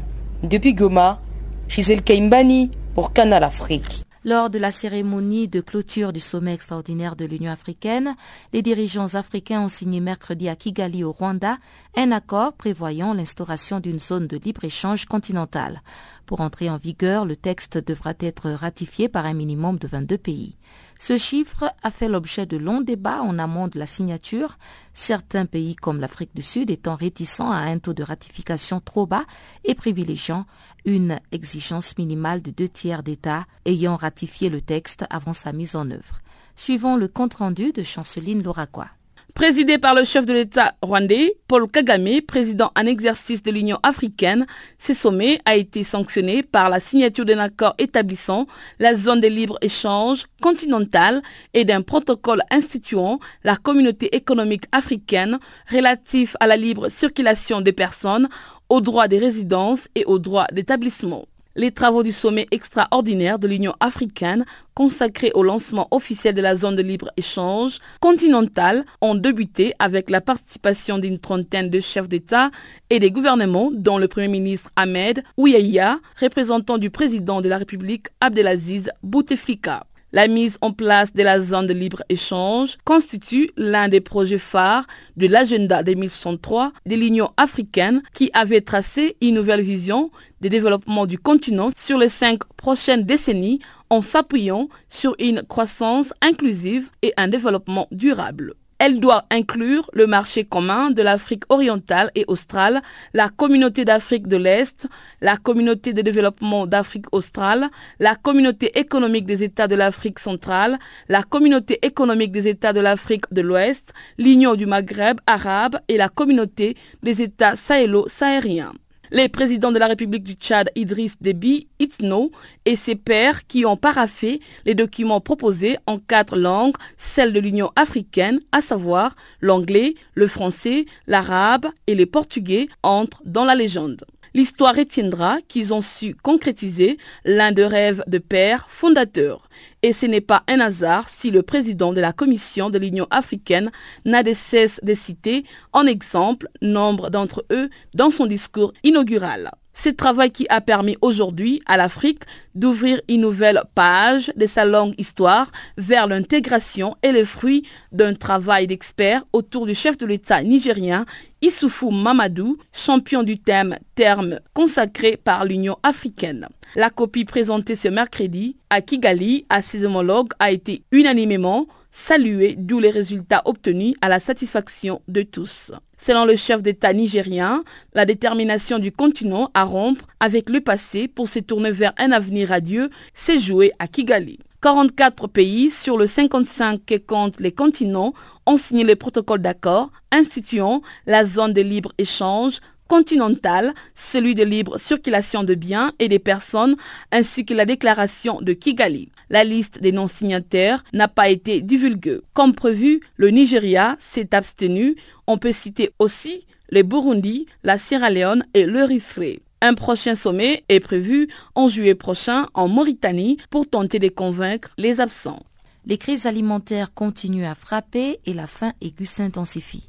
Depuis Goma, Gisèle Kaimbani pour Canal Afrique. Lors de la cérémonie de clôture du sommet extraordinaire de l'Union africaine, les dirigeants africains ont signé mercredi à Kigali au Rwanda un accord prévoyant l'instauration d'une zone de libre-échange continentale. Pour entrer en vigueur, le texte devra être ratifié par un minimum de 22 pays. Ce chiffre a fait l'objet de longs débats en amont de la signature, certains pays comme l'Afrique du Sud étant réticents à un taux de ratification trop bas et privilégiant une exigence minimale de deux tiers d'États ayant ratifié le texte avant sa mise en œuvre. Suivons le compte-rendu de Chanceline Loraquois. Présidé par le chef de l'État rwandais, Paul Kagame, président en exercice de l'Union africaine, ce sommet a été sanctionné par la signature d'un accord établissant la zone de libre-échange continentale et d'un protocole instituant la communauté économique africaine relatif à la libre circulation des personnes, aux droits des résidences et aux droits d'établissement. Les travaux du sommet extraordinaire de l'Union africaine consacré au lancement officiel de la zone de libre-échange continentale ont débuté avec la participation d'une trentaine de chefs d'État et des gouvernements, dont le Premier ministre Ahmed Ouyaya, représentant du président de la République Abdelaziz Bouteflika. La mise en place de la zone de libre-échange constitue l'un des projets phares de l'agenda 2063 de l'Union africaine qui avait tracé une nouvelle vision de développement du continent sur les cinq prochaines décennies en s'appuyant sur une croissance inclusive et un développement durable. Elle doit inclure le marché commun de l'Afrique orientale et australe, la communauté d'Afrique de l'Est, la communauté de développement d'Afrique australe, la communauté économique des États de l'Afrique centrale, la communauté économique des États de l'Afrique de l'Ouest, l'Union du Maghreb arabe et la communauté des États sahélo-sahariens. Les présidents de la République du Tchad, Idriss Déby Itno, et ses pairs qui ont paraffé les documents proposés en quatre langues, celles de l'Union africaine, à savoir l'anglais, le français, l'arabe et le portugais, entrent dans la légende. L'histoire retiendra qu'ils ont su concrétiser l'un de rêves de pères fondateurs. Et ce n'est pas un hasard si le président de la Commission de l'Union africaine n'a de cesse de citer en exemple nombre d'entre eux dans son discours inaugural. Ce travail qui a permis aujourd'hui à l'Afrique d'ouvrir une nouvelle page de sa longue histoire vers l'intégration et le fruit d'un travail d'experts autour du chef de l'État nigérien Issoufou Mamadou, champion du thème terme consacré par l'Union africaine. La copie présentée ce mercredi à Kigali à ses homologues a été unanimement saluée, d'où les résultats obtenus à la satisfaction de tous. Selon le chef d'État nigérien, la détermination du continent à rompre avec le passé pour se tourner vers un avenir radieux s'est jouée à Kigali. 44 pays sur le 55 qui comptent les continents ont signé le protocole d'accord instituant la zone de libre-échange continentale, celui de libre circulation de biens et des personnes, ainsi que la déclaration de Kigali. La liste des non-signataires n'a pas été divulguée. Comme prévu, le Nigeria s'est abstenu. On peut citer aussi le Burundi, la Sierra Leone et l'Erythrée. Un prochain sommet est prévu en juillet prochain en Mauritanie pour tenter de convaincre les absents. Les crises alimentaires continuent à frapper et la faim aiguë s'intensifie.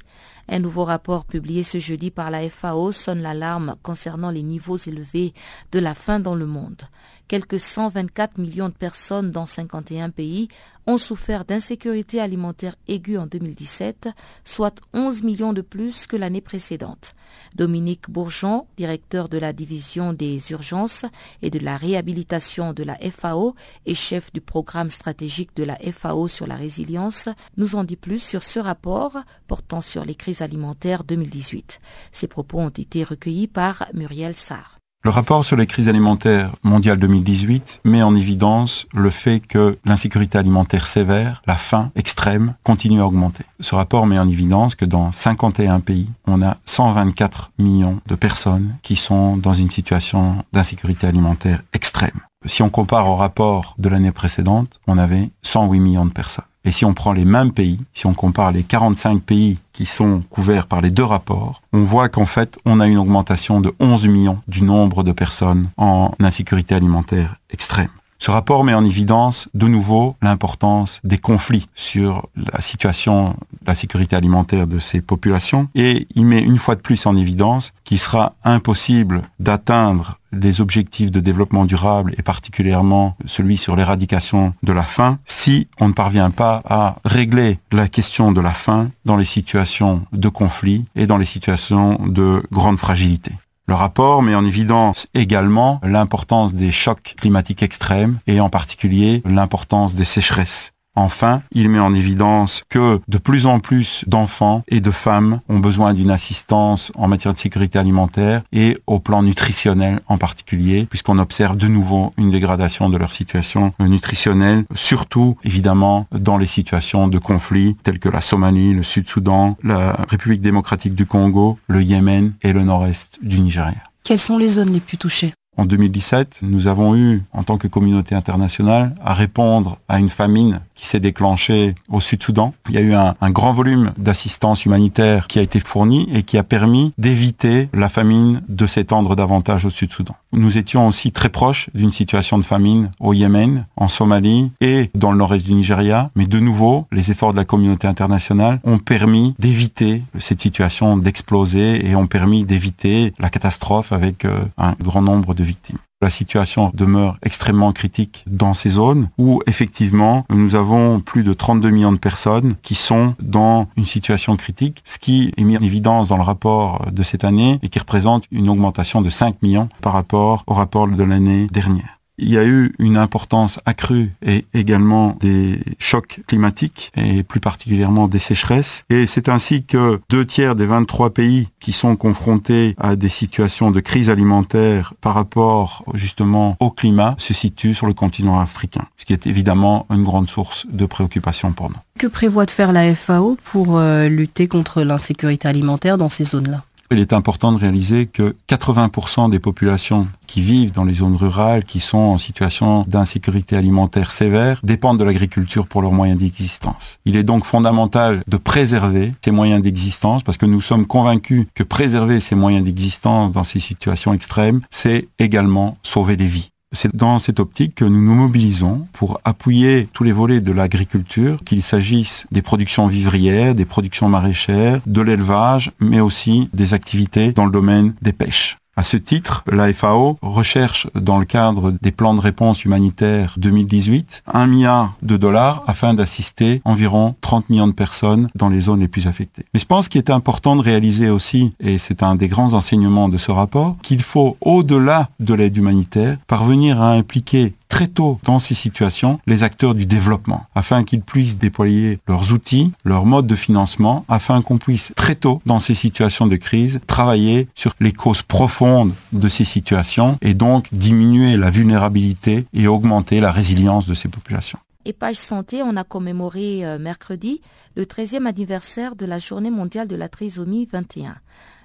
Un nouveau rapport publié ce jeudi par la FAO sonne l'alarme concernant les niveaux élevés de la faim dans le monde. Quelques 124 millions de personnes dans 51 pays ont souffert d'insécurité alimentaire aiguë en 2017, soit 11 millions de plus que l'année précédente. Dominique Bourgeon, directeur de la division des urgences et de la réhabilitation de la FAO et chef du programme stratégique de la FAO sur la résilience, nous en dit plus sur ce rapport portant sur les crises alimentaires 2018. Ces propos ont été recueillis par Muriel Sarr. Le rapport sur les crises alimentaires mondiales 2018 met en évidence le fait que l'insécurité alimentaire sévère, la faim extrême, continue à augmenter. Ce rapport met en évidence que dans 51 pays, on a 124 millions de personnes qui sont dans une situation d'insécurité alimentaire extrême. Si on compare au rapport de l'année précédente, on avait 108 millions de personnes. Et si on prend les mêmes pays, si on compare les 45 pays qui sont couverts par les deux rapports, on voit qu'en fait, on a une augmentation de 11 millions du nombre de personnes en insécurité alimentaire extrême. Ce rapport met en évidence de nouveau l'importance des conflits sur la situation de la sécurité alimentaire de ces populations et il met une fois de plus en évidence qu'il sera impossible d'atteindre les objectifs de développement durable et particulièrement celui sur l'éradication de la faim si on ne parvient pas à régler la question de la faim dans les situations de conflit et dans les situations de grande fragilité. Le rapport met en évidence également l'importance des chocs climatiques extrêmes et en particulier l'importance des sécheresses. Enfin, il met en évidence que de plus en plus d'enfants et de femmes ont besoin d'une assistance en matière de sécurité alimentaire et au plan nutritionnel en particulier, puisqu'on observe de nouveau une dégradation de leur situation nutritionnelle, surtout évidemment dans les situations de conflit telles que la Somalie, le Sud-Soudan, la République démocratique du Congo, le Yémen et le nord-est du Nigeria. Quelles sont les zones les plus touchées? En 2017, nous avons eu, en tant que communauté internationale, à répondre à une famine qui s'est déclenchée au Sud-Soudan. Il y a eu un, grand volume d'assistance humanitaire qui a été fourni et qui a permis d'éviter la famine de s'étendre davantage au Sud-Soudan. Nous étions aussi très proches d'une situation de famine au Yémen, en Somalie et dans le nord-est du Nigeria. Mais de nouveau, les efforts de la communauté internationale ont permis d'éviter cette situation d'exploser et ont permis d'éviter la catastrophe avec euh, un grand nombre de victimes. La situation demeure extrêmement critique dans ces zones où effectivement nous avons plus de 32 millions de personnes qui sont dans une situation critique, ce qui est mis en évidence dans le rapport de cette année et qui représente une augmentation de 5 millions par rapport au rapport de l'année dernière. Il y a eu une importance accrue et également des chocs climatiques et plus particulièrement des sécheresses. Et c'est ainsi que deux tiers des 23 pays qui sont confrontés à des situations de crise alimentaire par rapport justement au climat se situent sur le continent africain, ce qui est évidemment une grande source de préoccupation pour nous. Que prévoit de faire la FAO pour euh, lutter contre l'insécurité alimentaire dans ces zones-là? Il est important de réaliser que 80% des populations qui vivent dans les zones rurales, qui sont en situation d'insécurité alimentaire sévère, dépendent de l'agriculture pour leurs moyens d'existence. Il est donc fondamental de préserver ces moyens d'existence parce que nous sommes convaincus que préserver ces moyens d'existence dans ces situations extrêmes, c'est également sauver des vies. C'est dans cette optique que nous nous mobilisons pour appuyer tous les volets de l'agriculture, qu'il s'agisse des productions vivrières, des productions maraîchères, de l'élevage, mais aussi des activités dans le domaine des pêches. À ce titre, la FAO recherche dans le cadre des plans de réponse humanitaire 2018 un milliard de dollars afin d'assister environ 30 millions de personnes dans les zones les plus affectées. Mais je pense qu'il est important de réaliser aussi, et c'est un des grands enseignements de ce rapport, qu'il faut, au-delà de l'aide humanitaire, parvenir à impliquer très tôt dans ces situations les acteurs du développement, afin qu'ils puissent déployer leurs outils, leurs modes de financement, afin qu'on puisse très tôt dans ces situations de crise travailler sur les causes profondes de ces situations et donc diminuer la vulnérabilité et augmenter la résilience de ces populations. Et Page Santé, on a commémoré euh, mercredi le 13e anniversaire de la Journée mondiale de la trisomie 21.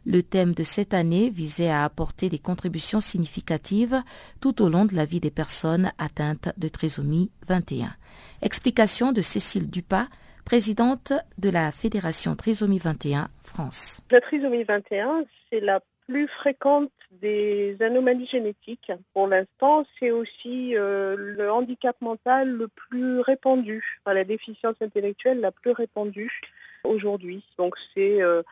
Le thème de cette année visait à apporter des contributions significatives tout au long de la vie des personnes atteintes de trisomie 21. Explication de Cécile Dupas, présidente de la Fédération Trisomie 21 France. La trisomie 21, c'est la plus fréquente des anomalies génétiques. Pour l'instant, c'est aussi euh, le handicap mental le plus répandu, la déficience intellectuelle la plus répandue aujourd'hui. Donc c'est euh,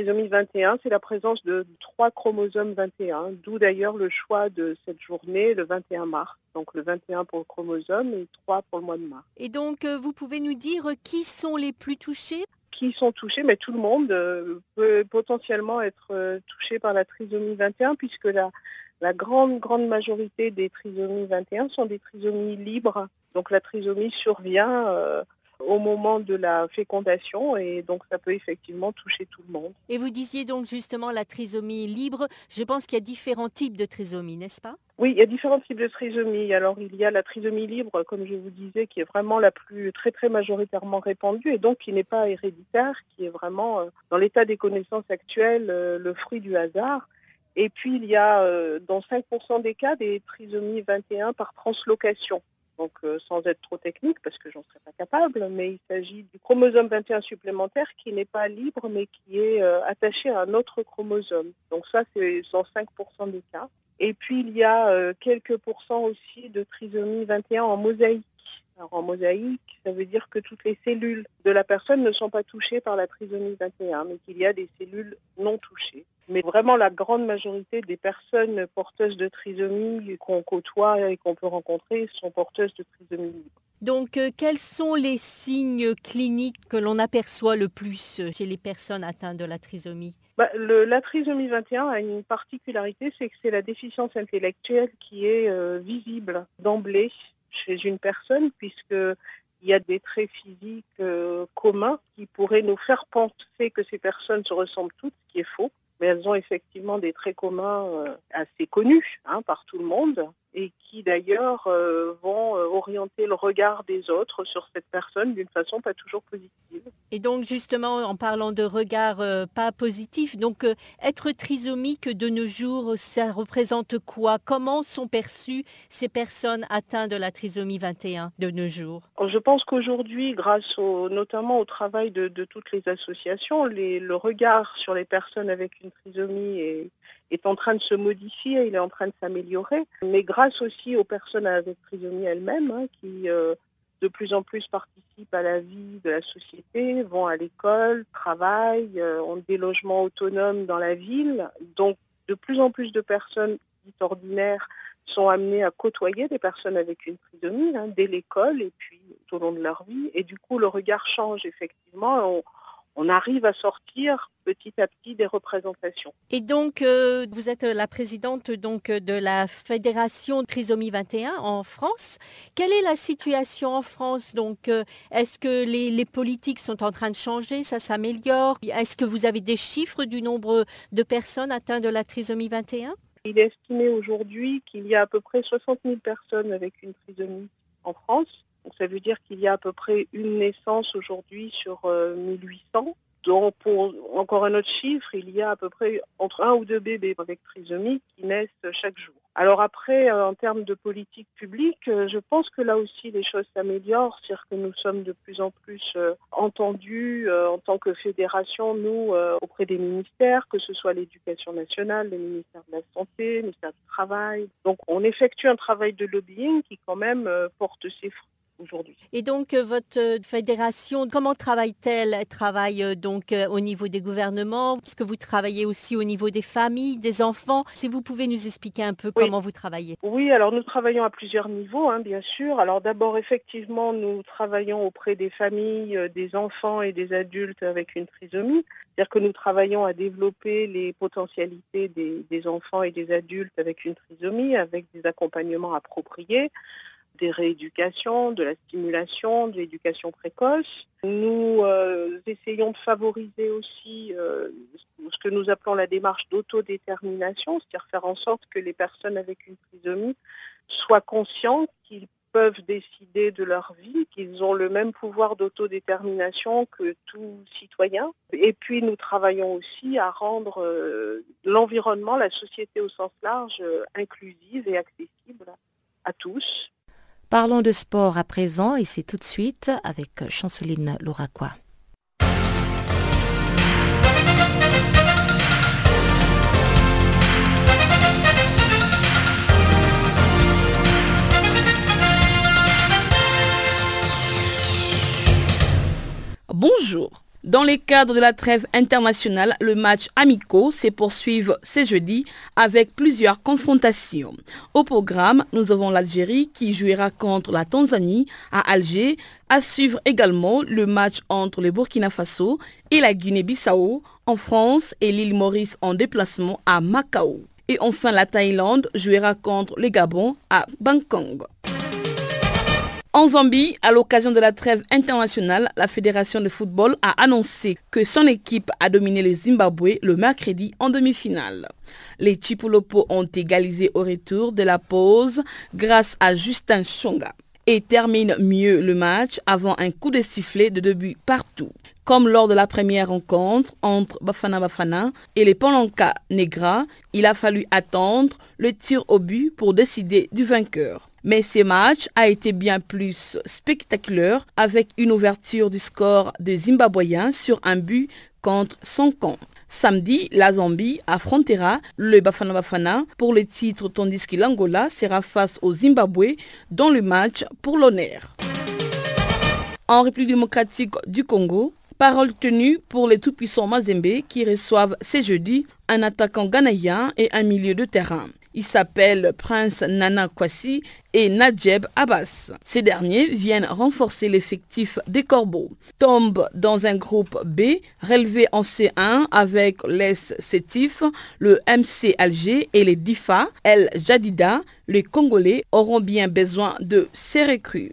Trisomie 21, c'est la présence de trois chromosomes 21, d'où d'ailleurs le choix de cette journée, le 21 mars. Donc le 21 pour le chromosome et 3 pour le mois de mars. Et donc, euh, vous pouvez nous dire qui sont les plus touchés? Qui sont touchés? Mais tout le monde euh, peut potentiellement être euh, touché par la trisomie 21 puisque la, la grande, grande majorité des trisomies 21 sont des trisomies libres. Donc la trisomie survient au moment de la fécondation et donc ça peut effectivement toucher tout le monde. Et vous disiez donc justement la trisomie libre. Je pense qu'il y a différents types de trisomie, n'est-ce pas? Oui, il y a différents types de trisomie. Alors il y a la trisomie libre, comme je vous disais, qui est vraiment la plus très très majoritairement répandue et donc qui n'est pas héréditaire, qui est vraiment, euh, dans l'état des connaissances actuelles, euh, le fruit du hasard. Et puis il y a euh, dans 5% des cas des trisomies 21 par translocation donc euh, sans être trop technique parce que j'en serais pas capable, mais il s'agit du chromosome 21 supplémentaire qui n'est pas libre mais qui est euh, attaché à un autre chromosome. Donc ça c'est dans 5% des cas. Et puis il y a euh, quelques pourcents aussi de trisomie 21 en mosaïque. Alors en mosaïque, ça veut dire que toutes les cellules de la personne ne sont pas touchées par la trisomie 21, mais qu'il y a des cellules non touchées. Mais vraiment, la grande majorité des personnes porteuses de trisomie qu'on côtoie et qu'on peut rencontrer sont porteuses de trisomie libre. Donc, euh, quels sont les signes cliniques que l'on aperçoit le plus chez les personnes atteintes de la trisomie? Bah, le, La trisomie 21 a une particularité, c'est que c'est la déficience intellectuelle qui est euh, visible d'emblée chez une personne, puisque il y a des traits physiques euh, communs qui pourraient nous faire penser que ces personnes se ressemblent toutes, ce qui est faux. Mais elles ont effectivement des traits communs euh, assez connus hein, par tout le monde et qui d'ailleurs euh, vont euh, orienter le regard des autres sur cette personne d'une façon pas toujours positive. Et donc justement, en parlant de regard pas positif, donc être trisomique de nos jours, ça représente quoi? Comment sont perçues ces personnes atteintes de la trisomie 21 de nos jours? Je pense qu'aujourd'hui, grâce notamment au travail de, toutes les associations, le regard sur les personnes avec une trisomie est, est en train de se modifier, il est en train de s'améliorer, mais grâce aussi aux personnes avec trisomie elles-mêmes hein, qui euh, de plus en plus participent à la vie de la société, vont à l'école, travaillent, euh, ont des logements autonomes dans la ville. Donc de plus en plus de personnes dites ordinaires sont amenées à côtoyer des personnes avec une trisomie hein, dès l'école et puis tout au long de leur vie. Et du coup, le regard change effectivement arrive à sortir petit à petit des représentations. Et donc, euh, vous êtes la présidente donc de la Fédération Trisomie 21 en France. Quelle est la situation en France? Donc, euh, est-ce que les, les, politiques sont en train de changer? Ça s'améliore? Est-ce que vous avez des chiffres du nombre de personnes atteintes de la trisomie 21 Il est estimé aujourd'hui qu'il y a à peu près 60 000 personnes avec une trisomie en France. Donc ça veut dire qu'il y a à peu près une naissance aujourd'hui sur 1800. Euh, Donc pour encore un autre chiffre, il y a à peu près entre un ou deux bébés avec trisomie qui naissent chaque jour. Alors après, euh, en termes de politique publique, euh, je pense que là aussi les choses s'améliorent, c'est-à-dire que nous sommes de plus en plus entendus en tant que fédération, nous, auprès des ministères, que ce soit l'éducation nationale, le ministère de la Santé, le ministère du Travail. Donc on effectue un travail de lobbying qui quand même porte ses fruits. Et donc, euh, votre euh, fédération, comment travaille-t-elle? Elle travaille euh, donc au niveau des gouvernements? Est-ce que vous travaillez aussi au niveau des familles, des enfants? Si vous pouvez nous expliquer un peu comment vous travaillez. Oui, alors nous travaillons à plusieurs niveaux, hein, bien sûr. Alors d'abord, effectivement, nous travaillons auprès des familles, des enfants et des adultes avec une trisomie. C'est-à-dire que nous travaillons à développer les potentialités des enfants et des adultes avec une trisomie, avec des accompagnements appropriés des rééducations, de la stimulation, de l'éducation précoce. Nous euh, essayons de favoriser aussi euh, ce que nous appelons la démarche d'autodétermination, c'est-à-dire faire en sorte que les personnes avec une trisomie soient conscientes qu'ils peuvent décider de leur vie, qu'ils ont le même pouvoir d'autodétermination que tout citoyen. Et puis nous travaillons aussi à rendre euh, l'environnement, la société au sens large, inclusive et accessible à tous. Parlons de sport à présent et c'est tout de suite avec Chanceline Louraquois. Bonjour. Dans le cadre de la trêve internationale, le match amicaux se poursuit ce jeudi avec plusieurs confrontations. Au programme, nous avons l'Algérie qui jouera contre la Tanzanie à Alger, à suivre également le match entre le Burkina Faso et la Guinée-Bissau en France et l'île Maurice en déplacement à Macao. Et enfin, la Thaïlande jouera contre le Gabon à Bangkok. En Zambie, à l'occasion de la trêve internationale, la Fédération de football a annoncé que son équipe a dominé le Zimbabwe le mercredi en demi-finale. Les Chipolopo ont égalisé au retour de la pause grâce à Justin Chonga et terminent mieux le match avant un coup de sifflet de début partout. Comme lors de la première rencontre entre Bafana Bafana et les Polanka Negra, il a fallu attendre le tir au but pour décider du vainqueur. Mais ce match a été bien plus spectaculaire avec une ouverture du score des Zimbabwéens sur un but contre son camp. Samedi, la Zambie affrontera le Bafana Bafana pour le titre tandis que l'Angola sera face au Zimbabwe dans le match pour l'honneur. En République démocratique du Congo, parole tenue pour les tout-puissants Mazembe qui reçoivent ce jeudi un attaquant ghanéen et un milieu de terrain. Il s'appelle Prince Nana Kwasi et Nadjeb Abbas. Ces derniers viennent renforcer l'effectif des Corbeaux. Tombe dans un groupe B relevé en C1 avec les Sétif, le MC Alger et les DIFA, El Jadida. Les Congolais auront bien besoin de ces recrues.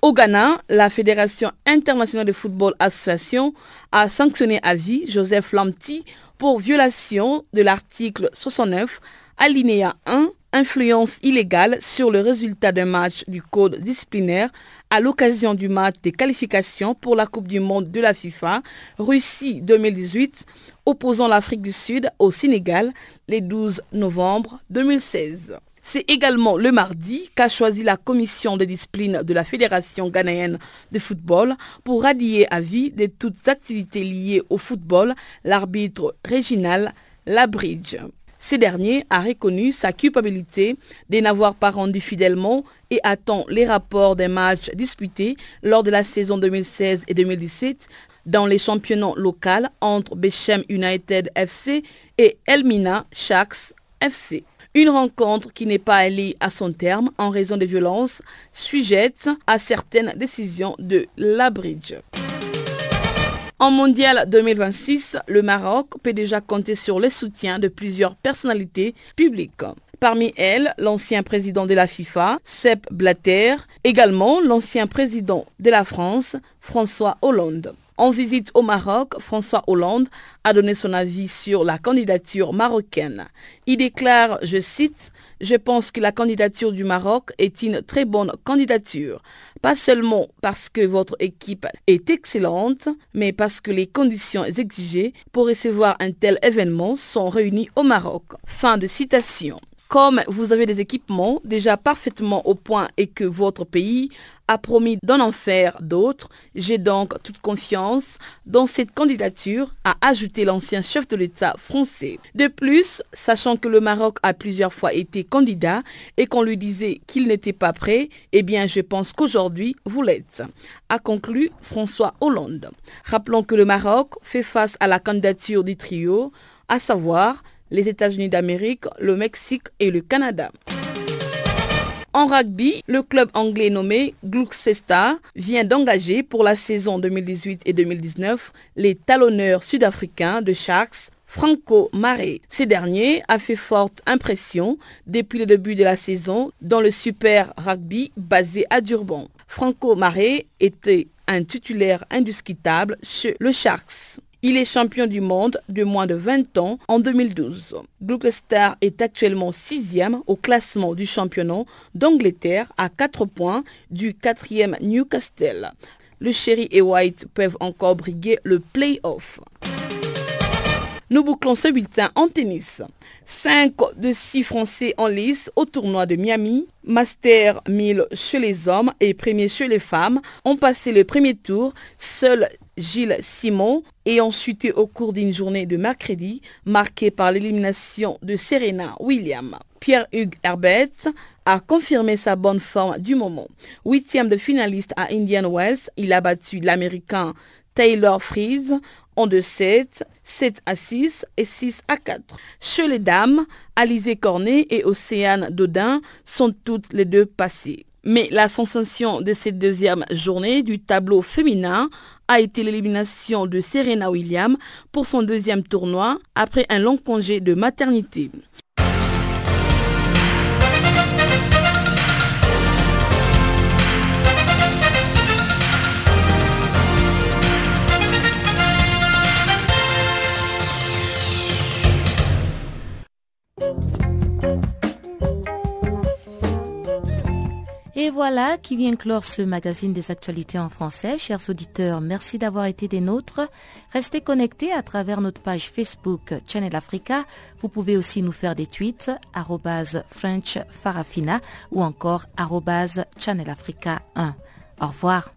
Au Ghana, la Fédération internationale de football association a sanctionné à vie Joseph Lamti pour violation de l'article 69, alinéa 1, influence illégale sur le résultat d'un match du code disciplinaire à l'occasion du match des qualifications pour la Coupe du Monde de la FIFA Russie 2018 opposant l'Afrique du Sud au Sénégal le 12 novembre 2016. C'est également le mardi qu'a choisi la commission de discipline de la Fédération ghanéenne de football pour radier à vie de toutes activités liées au football l'arbitre régional Labridge. Ce dernier a reconnu sa culpabilité de n'avoir pas rendu fidèlement et attend les rapports des matchs disputés lors de la saison 2016 et 2017 dans les championnats locaux entre Bechem United FC et Elmina Sharks FC. Une rencontre qui n'est pas allée à son terme en raison des violences sujette à certaines décisions de la bridge. En mondial 2026, le Maroc peut déjà compter sur le soutien de plusieurs personnalités publiques. Parmi elles, l'ancien président de la FIFA, Sepp Blatter, également l'ancien président de la France, François Hollande. En visite au Maroc, François Hollande a donné son avis sur la candidature marocaine. Il déclare, je cite, Je pense que la candidature du Maroc est une très bonne candidature, pas seulement parce que votre équipe est excellente, mais parce que les conditions exigées pour recevoir un tel événement sont réunies au Maroc. Fin de citation. Comme vous avez des équipements déjà parfaitement au point et que votre pays a promis d'en en faire d'autres, j'ai donc toute confiance dans cette candidature, a ajouté l'ancien chef de l'État français. De plus, sachant que le Maroc a plusieurs fois été candidat et qu'on lui disait qu'il n'était pas prêt, eh bien je pense qu'aujourd'hui vous l'êtes, a conclu François Hollande. Rappelons que le Maroc fait face à la candidature du trio, à savoir les États-Unis d'Amérique, le Mexique et le Canada. En rugby, le club anglais nommé Gloucester vient d'engager pour la saison 2018 et 2019 les talonneurs sud-africains de Sharks Franco Mare. Ce dernier a fait forte impression depuis le début de la saison dans le Super Rugby basé à Durban. Franco Mare était un titulaire indiscutable chez le Sharks. Il est champion du monde de moins de 20 ans en 2012. Gloucester est actuellement sixième au classement du championnat d'Angleterre à 4 points du quatrième Newcastle. Le Sherry et White peuvent encore briguer le play-off. Nous bouclons ce bulletin en tennis. 5 de 6 Français en lice au tournoi de Miami, Master 1000 chez les hommes et premier chez les femmes, ont passé le premier tour. Seul Gilles Simon ayant chuté au cours d'une journée de mercredi marquée par l'élimination de Serena Williams. Pierre-Hugues Herbert a confirmé sa bonne forme du moment. Huitième de finaliste à Indian Wells, il a battu l'Américain Taylor Fries en 2-7, 7 à 6 et 6 à 4. Chez les dames, Alizé Cornet et Océane Dodin sont toutes les deux passées. Mais la sensation de cette deuxième journée du tableau féminin a été l'élimination de Serena Williams pour son deuxième tournoi après un long congé de maternité. Voilà qui vient clore ce magazine des actualités en français. Chers auditeurs, merci d'avoir été des nôtres. Restez connectés à travers notre page Facebook Channel Africa. Vous pouvez aussi nous faire des tweets French Farafina ou encore Channel Africa 1. Au revoir.